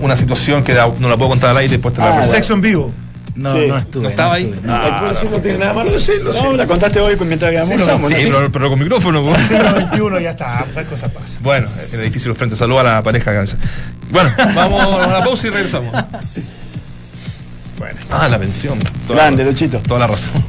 una situación que no la puedo contar al aire después te la Ah, recuerdo. Sexo en vivo. No, Sí. no estuve. ¿No estaba ahí? estuve, no. Ah, eso no tiene nada malo decirlo. No, la contaste hoy mientras Sí, almorzamos, no, Sí, ¿no? pero, pero con micrófono. pues. 021 ya está, esas cosas pasan. Bueno, en el edificio Los Frentes saluda a la pareja. que- Bueno, vamos a la pausa y regresamos. Bueno. Ah, la pensión. Toda Grande, Luchito. Toda la razón.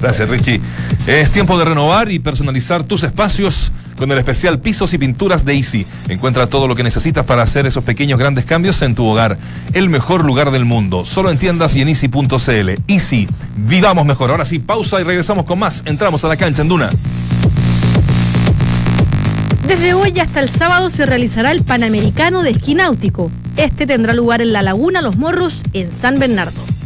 Gracias, Richie. Es tiempo de renovar y personalizar tus espacios con el especial Pisos y Pinturas de Easy. Encuentra todo lo que necesitas para hacer esos pequeños grandes cambios en tu hogar. El mejor lugar del mundo. Solo en tiendas y en easy.cl. Easy. Vivamos mejor. Ahora sí, pausa y regresamos con más. Entramos a la cancha en Duna. Desde hoy hasta el sábado se realizará el Panamericano de Esquí Náutico. Este tendrá lugar en la Laguna Los Morros, en San Bernardo.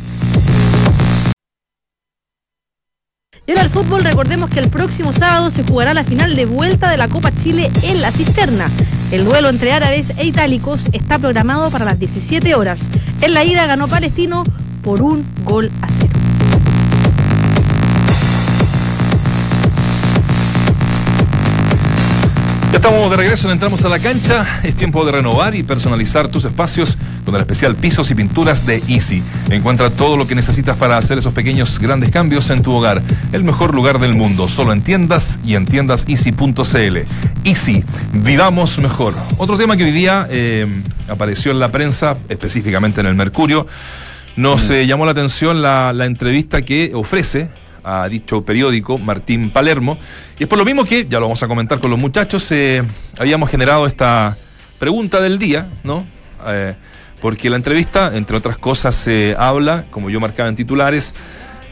Y ahora el fútbol, recordemos que el próximo sábado se jugará la final de vuelta de la Copa Chile en la cisterna. El duelo entre árabes e itálicos está programado para las 17 horas. En la ida ganó Palestino por un gol a cero. Ya estamos de regreso, entramos a la cancha. Es tiempo de renovar y personalizar tus espacios con el especial Pisos y Pinturas de Easy. Encuentra todo lo que necesitas para hacer esos pequeños grandes cambios en tu hogar. El mejor lugar del mundo, solo en tiendas y en tiendaseasy.cl. Easy, vivamos mejor. Otro tema que hoy día eh, apareció en la prensa, específicamente en el Mercurio, nos eh, llamó la atención la, la entrevista que ofrece a dicho periódico, Martín Palermo. Y es por lo mismo que, ya lo vamos a comentar con los muchachos, eh, habíamos generado esta pregunta del día, ¿no? Eh, porque la entrevista, entre otras cosas, se habla, como yo marcaba en titulares,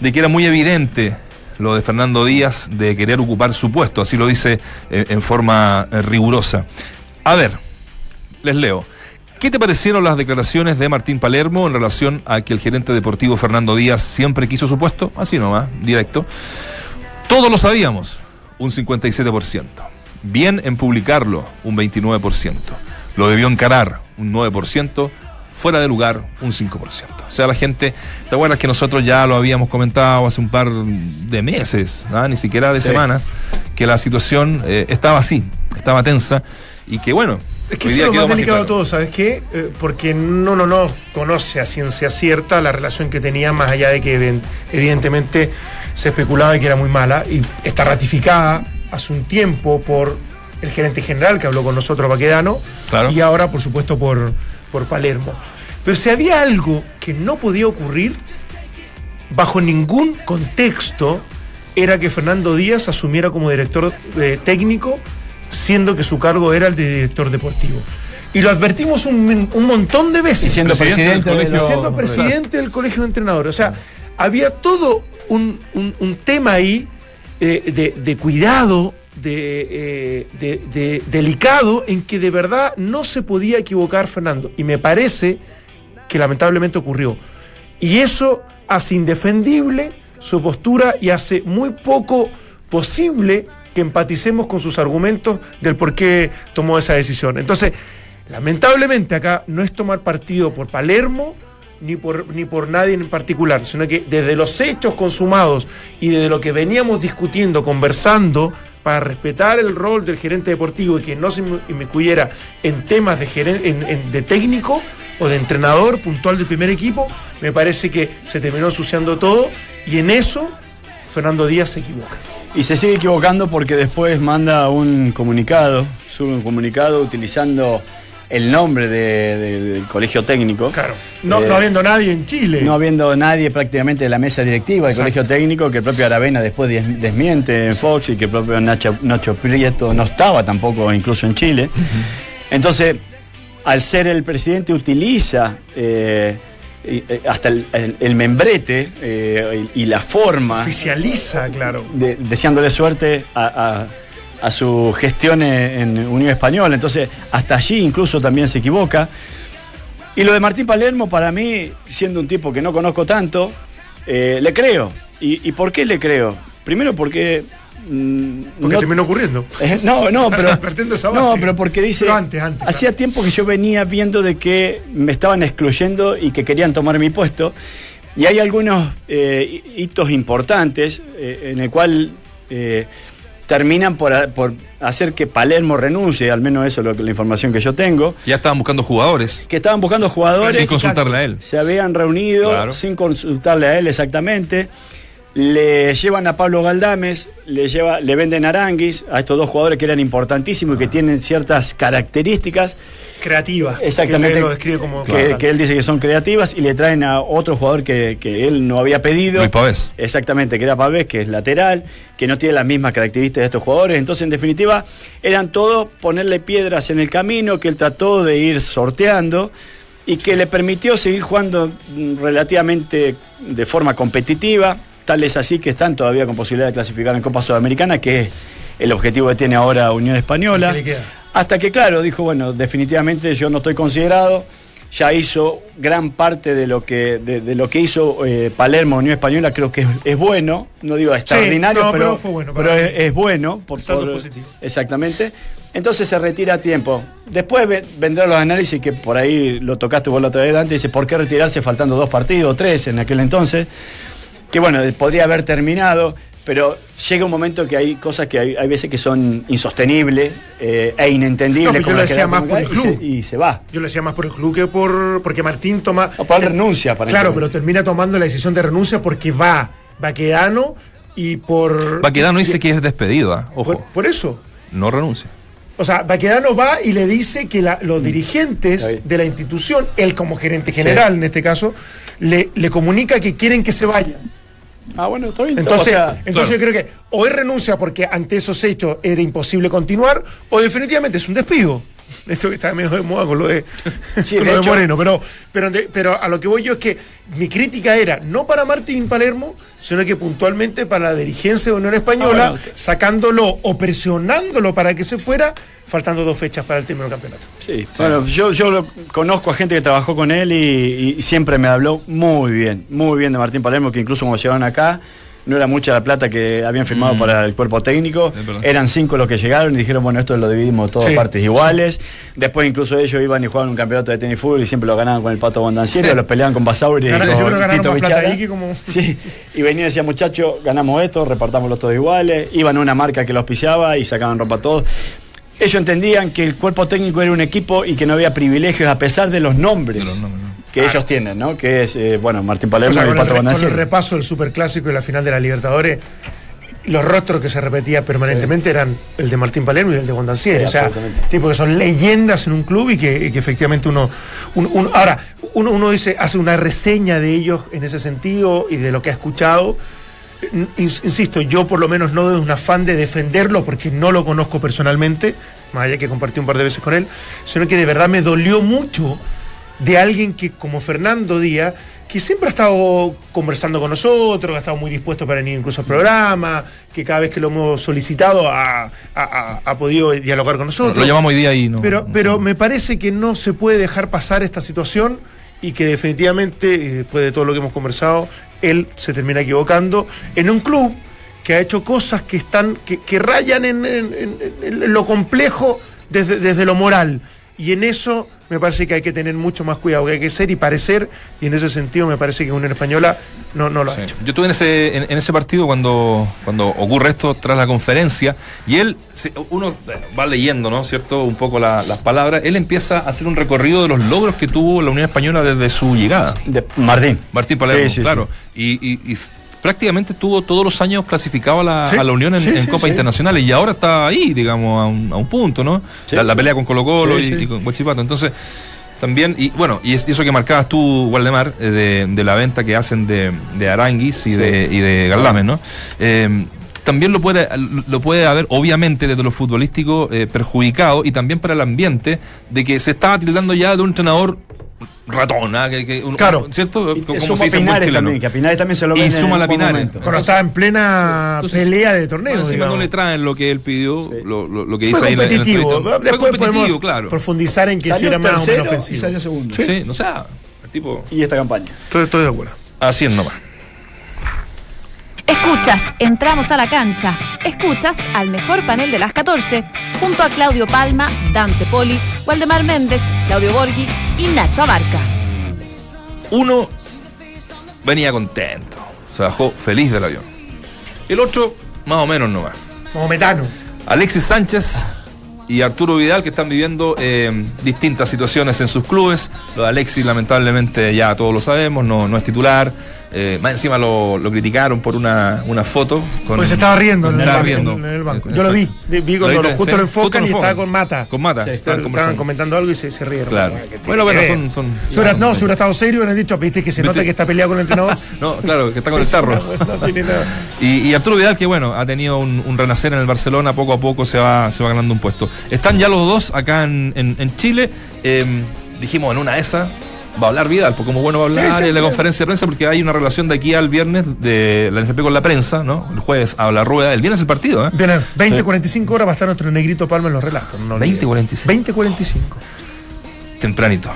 de que era muy evidente lo de Fernando Díaz de querer ocupar su puesto, así lo dice eh, en forma eh, rigurosa. A ver, les leo. ¿Qué te parecieron las declaraciones de Martín Palermo en relación a que el gerente deportivo Fernando Díaz siempre quiso su puesto? Así nomás, directo. Todos lo sabíamos, un 57%. Bien en publicarlo, un 29%. Lo debió encarar, un 9%. Fuera de lugar, un 5%. O sea, la gente, ¿te acuerdas que nosotros ya lo habíamos comentado hace un par de meses, ¿ah? ni siquiera de Sí. semanas, que la situación eh, estaba así, estaba tensa y que bueno, Es que eso es lo más delicado de claro. todo, ¿sabes qué? Eh, porque no, no, no conoce a ciencia cierta la relación que tenía, más allá de que evi- evidentemente se especulaba de que era muy mala y está ratificada hace un tiempo por el gerente general que habló con nosotros, Baquedano, Claro. y ahora, por supuesto, por, por Palermo. Pero si había algo que no podía ocurrir, bajo ningún contexto, era que Fernando Díaz asumiera como director eh, técnico, siendo que su cargo era el de director deportivo. Y lo advertimos un, un montón de veces. Y siendo Presidente del presidente, colegio. siendo presidente del colegio de entrenadores. O sea, había todo un, un- un tema ahí eh, de, de cuidado, de, eh, de- de- delicado, en que de verdad no se podía equivocar Fernando. Y me parece que lamentablemente ocurrió. Y eso hace indefendible su postura y hace muy poco posible que empaticemos con sus argumentos del por qué tomó esa decisión. Entonces, lamentablemente acá no es tomar partido por Palermo ni por, ni por nadie en particular, sino que desde los hechos consumados y desde lo que veníamos discutiendo, conversando, para respetar el rol del gerente deportivo y que no se inmi- inmiscuyera en temas de, de técnico o de entrenador puntual del primer equipo, me parece que se terminó ensuciando todo y en eso Fernando Díaz se equivoca. Y se sigue equivocando porque después manda un comunicado, sube un comunicado utilizando el nombre de- de- del colegio técnico. Claro, no, Eh, no habiendo nadie en Chile. No habiendo nadie prácticamente de la mesa directiva del Exacto. colegio técnico, que el propio Aravena después des- desmiente en Fox y que el propio Nacho, Nacho Prieto no estaba tampoco incluso en Chile. Entonces, al ser el presidente utiliza eh, hasta el, el- el membrete eh, y, y la forma Oficializa, claro. de- deseándole suerte a, a- a su gestión en, en Unión Española. Entonces, hasta allí incluso también se equivoca. Y lo de Martín Palermo, para mí, siendo un tipo que no conozco tanto, eh, le creo. ¿Y, y por qué le creo? Primero porque... mm, Porque no- terminó ocurriendo. eh, no, no, pero. Partiendo de esa base. no, pero porque dice. Pero antes, antes, hacía claro. tiempo que yo venía viendo de que me estaban excluyendo y que querían tomar mi puesto. Y hay algunos eh, hitos importantes eh, en el cual eh, terminan por, por hacer que Palermo renuncie, al menos eso es lo la información que yo tengo, Ya estaban buscando jugadores que estaban buscando jugadores. sin consultarle a él. Se habían reunido Claro. sin consultarle a él exactamente. Le llevan a Pablo Galdames, le, lleva, le venden a Aranguis, a estos dos jugadores que eran importantísimos y que tienen ciertas características. Creativas. Exactamente. Que él lo describe como. que, que él dice que son creativas y le traen a otro jugador que, que él no había pedido. Luis Pavés. Exactamente, que era Pavés, que es lateral, que no tiene las mismas características de estos jugadores. Entonces, en definitiva, eran todos ponerle piedras en el camino que él trató de ir sorteando y que le permitió seguir jugando relativamente de forma competitiva. Tal es así que están todavía con posibilidad de clasificar en Copa Sudamericana, que es el objetivo que tiene ahora Unión Española. Hasta que, claro, dijo, bueno, definitivamente yo no estoy considerado. Ya hizo gran parte de lo que, de, de lo que hizo eh, Palermo Unión Española, creo que es, es bueno, no digo extraordinario, no, pero, pero fue bueno, pero es, bueno. Por, por- positivo. Exactamente. Entonces se retira a tiempo. Después ve- vendrán los análisis que por ahí lo tocaste vos la otra vez antes, dice, ¿por qué retirarse faltando dos partidos, tres en aquel entonces? Que bueno, podría haber terminado, pero llega un momento que hay cosas que hay, hay veces que son insostenibles eh, e inentendibles. No, yo lo decía más por el y se- club. Y se, va. Yo lo decía más por el club que por. Porque Martín toma. O por renuncia, Claro, aparentemente. pero termina tomando la decisión de renuncia porque va Baquedano y por. Baquedano dice que es despedido, ¿ah? Por, ojo, por eso. no renuncia. O sea, Baquedano va y le dice que la- los Mm. Dirigentes de la institución, él como gerente general en este caso, le, le comunica que quieren que se vaya. Ah, bueno, está bien. Entonces, O sea, entonces claro. yo creo que o él renuncia porque ante esos hechos era imposible continuar, o definitivamente es un despido. Esto que está medio de moda con lo de, Sí, con de lo de Moreno. Pero, pero, pero a lo que voy yo es que mi crítica era no para Martín Palermo, sino que puntualmente para la dirigencia de Unión Española, Ah, bueno, sacándolo o presionándolo para que se fuera, faltando dos fechas para el término del campeonato. sí. Bueno, yo, yo lo- conozco a gente que trabajó con él y, y siempre me habló muy bien, muy bien de Martín Palermo, que incluso cuando llegaron acá. No era mucha la plata que habían firmado para el cuerpo técnico. Eran cinco los que llegaron y dijeron, bueno, esto lo dividimos todas Sí, partes iguales. Después incluso ellos iban y jugaban un campeonato de tenis fútbol y siempre lo ganaban con el Pato Bondanciero, Sí. los peleaban con Basauri y con Tito Bichara. como- Sí, y venía y decía, muchachos, ganamos esto, repartámoslo todos iguales. Iban a una marca que los auspiciaba y sacaban ropa todos. Ellos entendían que el cuerpo técnico era un equipo y que no había privilegios a pesar de los nombres, De los nombres, que ellos tienen, ¿no? Que es, eh, bueno, Martín O Palermo sea, y con, el, Pato con el repaso del superclásico y la final de la Libertadores, los rostros que se repetía permanentemente eran el de Martín Palermo y el de Bondancieri. Sí, o sea, tipo que son leyendas en un club y que, y que efectivamente uno, uno- uno- ahora, uno, uno dice, hace una reseña de ellos en ese sentido y de lo que ha escuchado. Ins- Insisto, yo por lo menos no de un afán de defenderlo porque no lo conozco personalmente, más allá que compartí un par de veces con él, sino que de verdad me dolió mucho de alguien que como Fernando Díaz, que siempre ha estado conversando con nosotros, que ha estado muy dispuesto para venir incluso al programa, que cada vez que lo hemos solicitado ha, ha- ha- ha podido dialogar con nosotros. Lo llamamos hoy día y no. Pero, pero me parece que no se puede dejar pasar esta situación y que definitivamente, eh, después de todo lo que hemos conversado, él se termina equivocando en un club que ha hecho cosas que están, que, que rayan en, en- en- en lo complejo desde, desde lo moral. Y en eso me parece que hay que tener mucho más cuidado, que hay que ser y parecer, y en ese sentido me parece que Unión Española no, no lo Sí. ha hecho. Yo estuve en ese, en, en ese partido cuando, cuando ocurre esto tras la conferencia y él, se- uno va leyendo, ¿no? ¿Cierto? Un poco la- las palabras. Él empieza a hacer un recorrido de los logros que tuvo la Unión Española desde su llegada. De Martín. Martín Palermo, Sí, sí, claro. Y, y- y prácticamente tuvo todos los años clasificado a la, Sí, a la Unión en, sí, en sí, Copas sí. Internacionales y ahora está ahí, digamos, a un, a un punto, ¿no? La, la pelea con Colo Colo y, con Huachipato. Entonces, también, y bueno, y es- y eso que marcabas tú, Waldemar, eh, de, de la venta que hacen de, de Aranguis y, de, y de Galdames, ¿no? Eh, también lo puede, lo puede haber, obviamente, desde lo futbolístico eh, perjudicado y también para el ambiente de que se estaba tildando ya de un entrenador ratón, ¿ah? que, que un- Claro. ¿cierto? Y Como suma se dice Pinares chileno. también, que a Pinares también se lo Y suma la Pinares. Cuando estaba en plena Entonces, pelea de torneo. Encima no digamos. le traen lo que él pidió, Sí. lo, lo- lo que dice ahí en la-. Fue Después competitivo, podemos claro. profundizar en que si era más o menos ofensivo. y salió segundo. Sí, no sé, el tipo. Y esta campaña. Estoy, estoy de acuerdo. Así es nomás. Escuchas, entramos a la cancha. Escuchas al mejor panel de las 14, junto a Claudio Palma, Dante Poli, Waldemar Méndez, Claudio Borghi y Nacho Abarca. Uno venía contento, se bajó feliz del avión. El otro, más o menos nomás. Como metano. Alexis Sánchez y Arturo Vidal que están viviendo eh, distintas situaciones en sus clubes. Lo de Alexis lamentablemente ya todos lo sabemos, no, no es titular. Eh, más encima lo, lo criticaron por una, una foto. Con, Pues se estaba riendo en el estaba banco, riendo. en el banco. Yo lo vi, vi, ¿Lo cuando viste? justo lo enfocan y lo estaba con Mata. Con Mata, Sí, estaban comentando algo y se, se rieron. Claro. Bueno, bueno, son- son- no, si hubiera estado serio, hubieran dicho, viste que se ¿Viste? nota que está peleado con el entrenador. No, claro, que está con el tarro. Y, y Arturo Vidal, que bueno, ha tenido un, un renacer en el Barcelona, poco a poco se va, se va ganando un puesto. Están ya los dos acá en, en- en Chile. Eh, dijimos, en una de esas va a hablar Vidal, porque como bueno va a hablar Sí, sí, en la sí. conferencia de prensa, porque hay una relación de aquí al viernes de la NFP con la prensa, ¿no? El jueves habla Rueda, el viernes el partido, ¿eh? Bien, 20, 45 horas va a estar nuestro negrito Palma en los relatos. No 20, olviden. 45. 20, 45. Tempranito.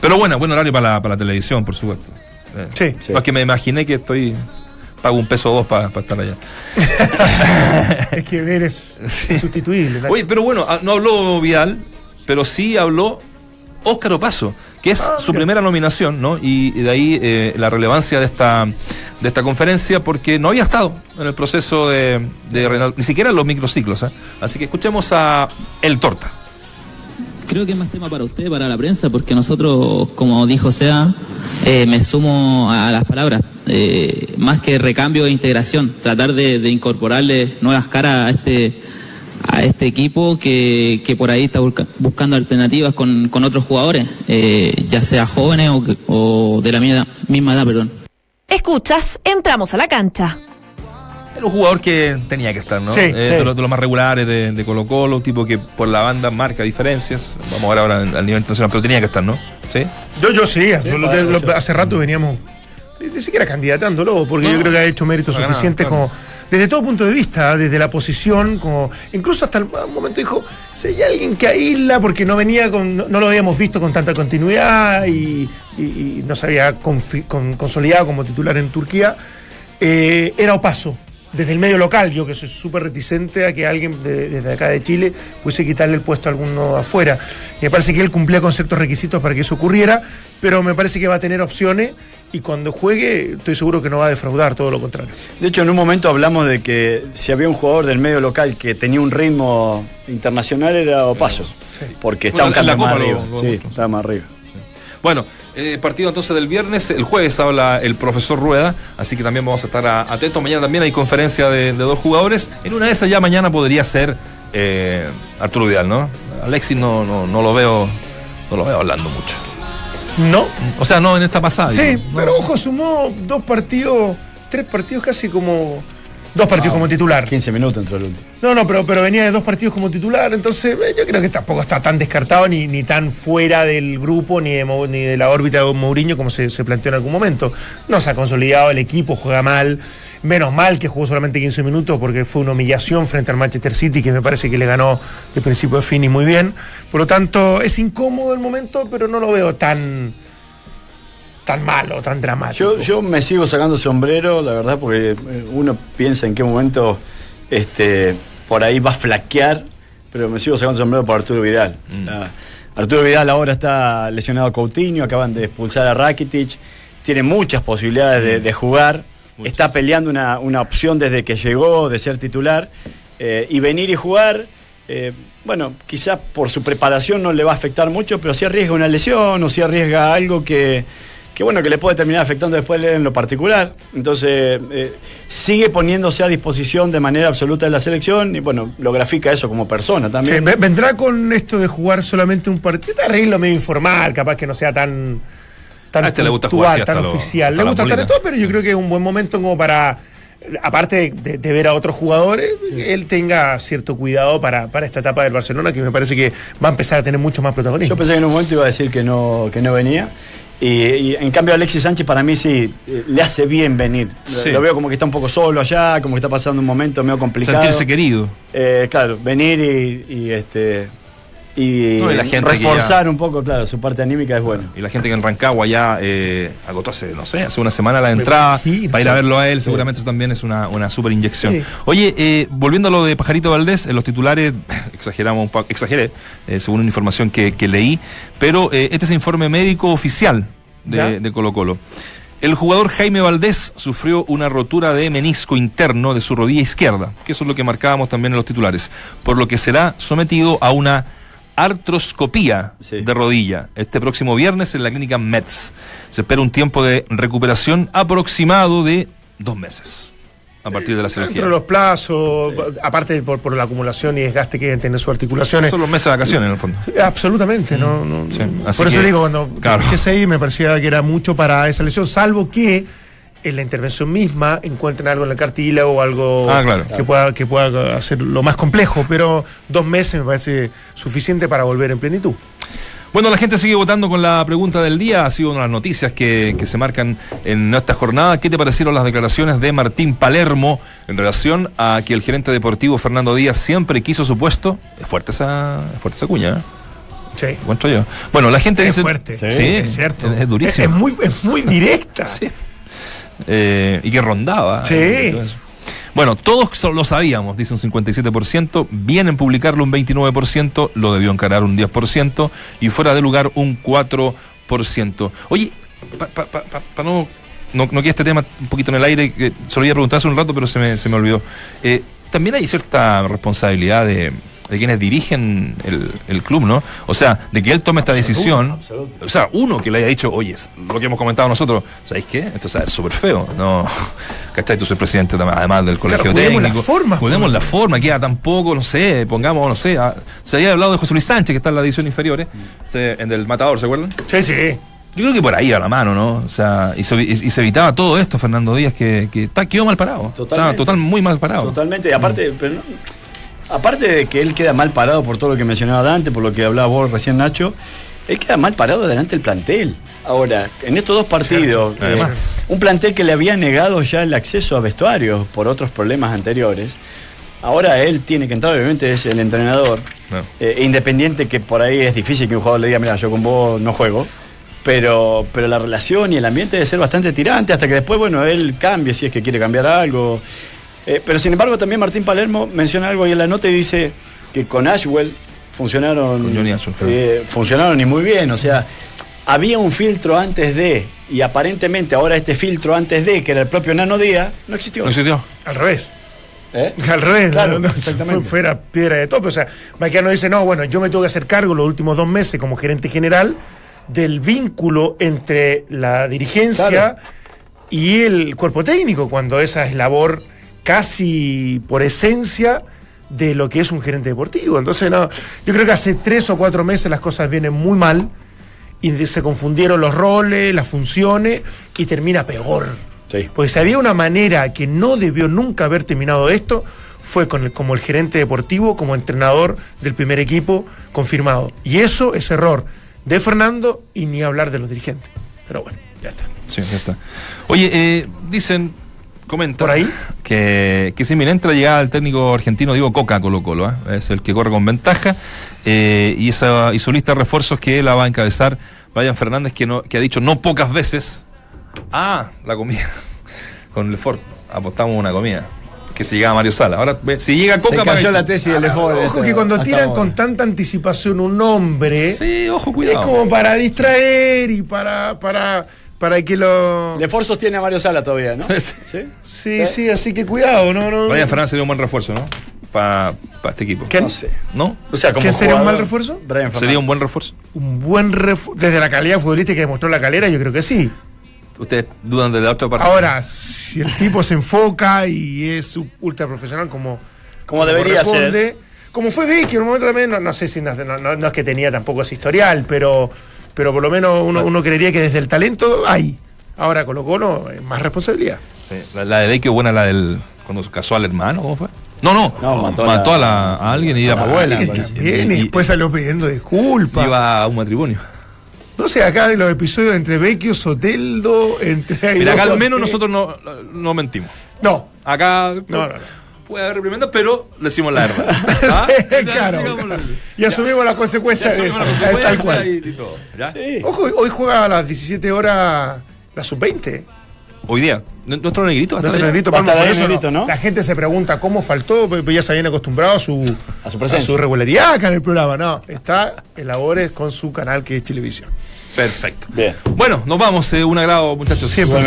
Pero bueno, buen horario para la, para la televisión, por supuesto. Eh, Sí. Sí. Más que me imaginé que estoy. Pago un peso o dos para estar allá. es que ver es insustituible. Oye, pero bueno, ah, no habló Vidal, pero sí habló Óscar Opaso, que es Ah, su primera nominación, ¿no? Y, y de ahí eh, la relevancia de esta, de esta conferencia, porque no había estado en el proceso de, de ni siquiera en los microciclos. ¿eh? Así que escuchemos a El Torta. Creo que es más tema para usted, para la prensa, porque nosotros, como dijo Sea, eh, me sumo a las palabras, eh, más que recambio e integración, tratar de, de incorporarle nuevas caras a este a este equipo que, que por ahí está busca- buscando alternativas con, con otros jugadores, eh, ya sea jóvenes o, que- o de la misma, misma edad, perdón. Escuchas, entramos a la cancha. Era un jugador que tenía que estar, ¿no? Sí, Eh, sí. De, los, de los más regulares de, de Colo Colo, un tipo que por la banda marca diferencias. Vamos a ver ahora al nivel internacional, pero tenía que estar, ¿no? Sí. Yo, yo sí, yo lo- para- lo- sí. hace rato veníamos ni ni siquiera candidatándolo, porque No, yo creo que ha hecho méritos suficientes claro. como desde todo punto de vista, desde la posición, como incluso hasta el momento dijo, si hay alguien que aísla porque no venía con, no, lo habíamos visto con tanta continuidad y, no se había consolidado como titular en Turquía, eh, era Opaso. Desde el medio local, yo que soy súper reticente a que alguien de- desde acá de Chile pudiese quitarle el puesto a alguno afuera. Y me parece que él cumplía con ciertos requisitos para que eso ocurriera, pero me parece que va a tener opciones y cuando juegue estoy seguro que no va a defraudar, todo lo contrario. De hecho, en un momento hablamos de que si había un jugador del medio local que tenía un ritmo internacional era Opaso. Porque está Bueno, un la más lo- arriba. lo sí, está más arriba. Bueno, eh, partido entonces del viernes, el jueves habla el profesor Rueda, así que también vamos a estar a- atentos. Mañana también hay conferencia de, de dos jugadores. En una de esas ya mañana podría ser eh, Arturo Vidal, ¿no? Alexis no, no, no lo veo, no lo veo hablando mucho. No, O sea, no en esta pasada. sí, pero ojo, sumó dos partidos, tres partidos casi como. Dos partidos como titular. 15 minutos entre el último. No, no, pero, pero venía de dos partidos como titular, entonces eh, yo creo que tampoco está tan descartado ni, ni tan fuera del grupo ni de, ni de la órbita de Mourinho como se, se planteó en algún momento. No se ha consolidado, el equipo juega mal, menos mal que jugó solamente 15 minutos porque fue una humillación frente al Manchester City que me parece que le ganó de principio a fin y muy bien. Por lo tanto, es incómodo el momento, pero no lo veo tan, tan malo, tan dramático. Yo, yo me sigo sacando sombrero, la verdad, porque eh, uno piensa en qué momento este, por ahí va a flaquear, pero me sigo sacando sombrero por Arturo Vidal. Ah, Arturo Vidal ahora está lesionado a Coutinho, acaban de expulsar a Rakitic, tiene muchas posibilidades de, de jugar, está peleando una, una opción desde que llegó de ser titular eh, y venir y jugar. eh, bueno, quizás por su preparación no le va a afectar mucho, pero si arriesga una lesión o si arriesga algo que, que bueno, que le puede terminar afectando después en lo particular. Entonces, eh, sigue poniéndose a disposición de manera absoluta de la selección y bueno, lo grafica eso como persona también. ve- vendrá con esto de jugar solamente un partido, arreglo medio informal, capaz que no sea tan, tan A este le gusta jugar así hasta tan lo- oficial. hasta Le gusta estar en todo, pero yo creo que es un buen momento como para, aparte de, de ver a otros jugadores, él tenga cierto cuidado para, para esta etapa del Barcelona, que me parece que va a empezar a tener mucho más protagonismo. Yo pensé que en un momento iba a decir que no, que no venía. Y, y en cambio Alexis Sánchez para mí sí eh, le hace bien venir. Lo- Sí. Lo veo como que está un poco solo allá, como que está pasando un momento medio complicado. Sentirse querido. Eh, claro, venir y, y, este y, No, y la gente que reforzar ya- un poco, claro, su parte anímica es bueno. Y la gente que en Rancagua ya eh, agotó hace, no sé, hace una semana la entrada Sí, para ir a verlo a él, seguramente eso también es una, una super inyección. Sí. Oye, eh, volviendo a lo de Pajarito Valdés, en los titulares, exageramos un poco, exageré, eh, según una información que, que leí, pero eh, este es el informe médico oficial de Colo Colo. El jugador Jaime Valdés sufrió una rotura de menisco interno de su rodilla izquierda, que eso es lo que marcábamos también en los titulares, por lo que será sometido a una artroscopía Sí. de rodilla este próximo viernes en la clínica Metz. Se espera un tiempo de recuperación aproximado de dos meses a partir de la Dentro cirugía. de los plazos, aparte por, por la acumulación y desgaste que deben tener sus articulaciones. Son los meses de vacaciones en el fondo. Absolutamente, no, no- Sí, no. así Por eso que, digo, cuando claro. ahí me parecía que era mucho para esa lesión, salvo que en la intervención misma encuentren algo en el cartílago o algo Ah, claro. que, pueda, que pueda hacer lo más complejo, pero dos meses me parece suficiente para volver en plenitud. Bueno, la gente sigue votando con la pregunta del día. Ha sido una de las noticias que, que se marcan en esta jornada. ¿Qué te parecieron las declaraciones de Martín Palermo en relación a que el gerente deportivo Fernando Díaz siempre quiso su puesto? Es fuerte esa, es fuerte esa cuña, ¿eh? Sí. Encuentro yo. Bueno, la gente Es dice. fuerte, Sí, es cierto. Es, es durísimo. Es, es muy, es muy directa. Sí. Eh, y que rondaba. Sí. eh. Bueno, todos lo sabíamos, dice un 57%, bien en publicarlo un 29%, lo debió encarar un 10% y fuera de lugar un 4%. Oye, para no, no, no quede este tema un poquito en el aire, que se lo iba a preguntar hace un rato, pero se me, se me olvidó. Eh, también hay cierta responsabilidad de, de quienes dirigen el, el club, ¿no? O sea, de que él tome esta decisión. O sea, uno que le haya dicho, oye, lo que hemos comentado nosotros, ¿sabéis qué? Esto es súper feo, ¿no? ¿Cachai? Tú soy presidente además del colegio cuidemos técnico. las formas, Cuidemos pues. la forma, queda tampoco, no sé, pongamos, no sé. se había hablado de José Luis Sánchez, que está en la división inferior, ¿eh? Se- en el Matador, ¿se acuerdan? Sí, sí. Yo creo que por ahí a la mano, ¿no? O sea, y se, y- y se evitaba todo esto, Fernando Díaz, que, que está, quedó mal parado. O sea, Totalmente. total, muy mal parado. Totalmente. Aparte, pero no- aparte de que él queda mal parado por todo lo que mencionaba Dante, por lo que hablaba vos recién, Nacho, él queda mal parado delante del plantel. Ahora, en estos dos partidos, eh, un plantel que le había negado ya el acceso a vestuarios por otros problemas anteriores. Ahora él tiene que entrar, obviamente es el entrenador. Claro. Eh, independiente que por ahí es difícil que un jugador le diga, mira, yo con vos no juego. Pero, pero la relación y el ambiente debe ser bastante tirante hasta que después, bueno, él cambie si es que quiere cambiar algo. Eh, pero sin embargo, también Martín Palermo menciona algo ahí en la nota y dice que con Ashwell funcionaron, Con Johnny Ashwell, claro. eh, funcionaron y muy bien. O sea, había un filtro antes de, y aparentemente ahora este filtro antes de, que era el propio Nano Díaz, no existió. ¿No existió? Al revés. ¿Eh? Al revés, Claro, no, no, exactamente. fue- fuera piedra de tope. O sea, Maquiano dice, no, bueno, yo me tengo que hacer cargo los últimos dos meses como gerente general del vínculo entre la dirigencia Claro. y el cuerpo técnico, cuando esa es labor casi por esencia de lo que es un gerente deportivo. Entonces, no, yo creo que hace tres o cuatro meses las cosas vienen muy mal y se confundieron los roles, las funciones y termina peor. Sí. Porque si había una manera que no debió nunca haber terminado esto, fue con el- como el gerente deportivo, como entrenador del primer equipo confirmado. Y eso es error de Fernando y ni hablar de los dirigentes. Pero bueno, ya está. Sí, ya está. Oye, eh, dicen, comenta. ¿Por ahí? Que, que es inminente la llegada del técnico argentino Diego Coca a Colo Colo. ¿ah? Es el que corre con ventaja. eh, y, esa, y su lista de refuerzos que la va a encabezar Brian Fernández, que, no, que ha dicho no pocas veces. Ah, la comida. Con Lefort apostamos una comida. Que se llegaba Mario Sala. Ahora, si llega Coca Se cayó la tesis del Lefort. Ojo que cuando tiran con tanta anticipación un nombre, Sí, ojo, es cuidado. como para distraer y para, para, para que lo... Lefort sostiene a Mario Sala todavía, ¿no? Sí. ¿Sí? Sí, sí, así que cuidado, no, no. Brian Fernández sería un buen refuerzo, ¿no? Para este equipo. ¿Quién? No sé. ¿No? O sea, como ¿Quién sería un mal refuerzo? Brian Fernández. Sería un buen refuerzo. Un buen refu- Desde la calidad futbolística que demostró la calera, yo creo que sí. Ustedes dudan de la otra parte. Ahora, si el tipo se enfoca y es ultra profesional como, Como debería corresponde, Como fue Vicky, en un momento también, no, no sé si no, no- no- no es que tenía tampoco ese historial, pero, pero por lo menos uno, uno creería que desde el talento hay. Ahora Colo Colo es más responsabilidad. Sí, La, la de Vecchio buena, la del. cuando se casó al hermano, ¿cómo fue? No, no, No, mató mató, a a, la- a alguien y a iba la abuela. También, y, y- después salió pidiendo disculpas. iba a un matrimonio. No sé, acá de los episodios entre Vecchio, Soteldo, entre. Mira, acá al menos nosotros no, no mentimos. No, Acá No, no, no. Puede haber reprimendas, pero decimos la verdad. ¿Ah? Sí, claro. Y asumimos las consecuencias de eso. Tal consecuencia cual. y- y todo, ¿ya? Sí. Ojo, hoy juega a las 17 horas la sub-20. Hoy día, nuestro negrito va a estar Nuestro negrito Palma, por ahí eso Negrito, ¿no? La gente se pregunta cómo faltó, pero ya se habían acostumbrado a su, A su presencia. regularidad acá en el programa. No, está en labores con su canal que es Televisión. Perfecto. Bien. Bueno, nos vamos. eh, un agrado, muchachos. Siempre.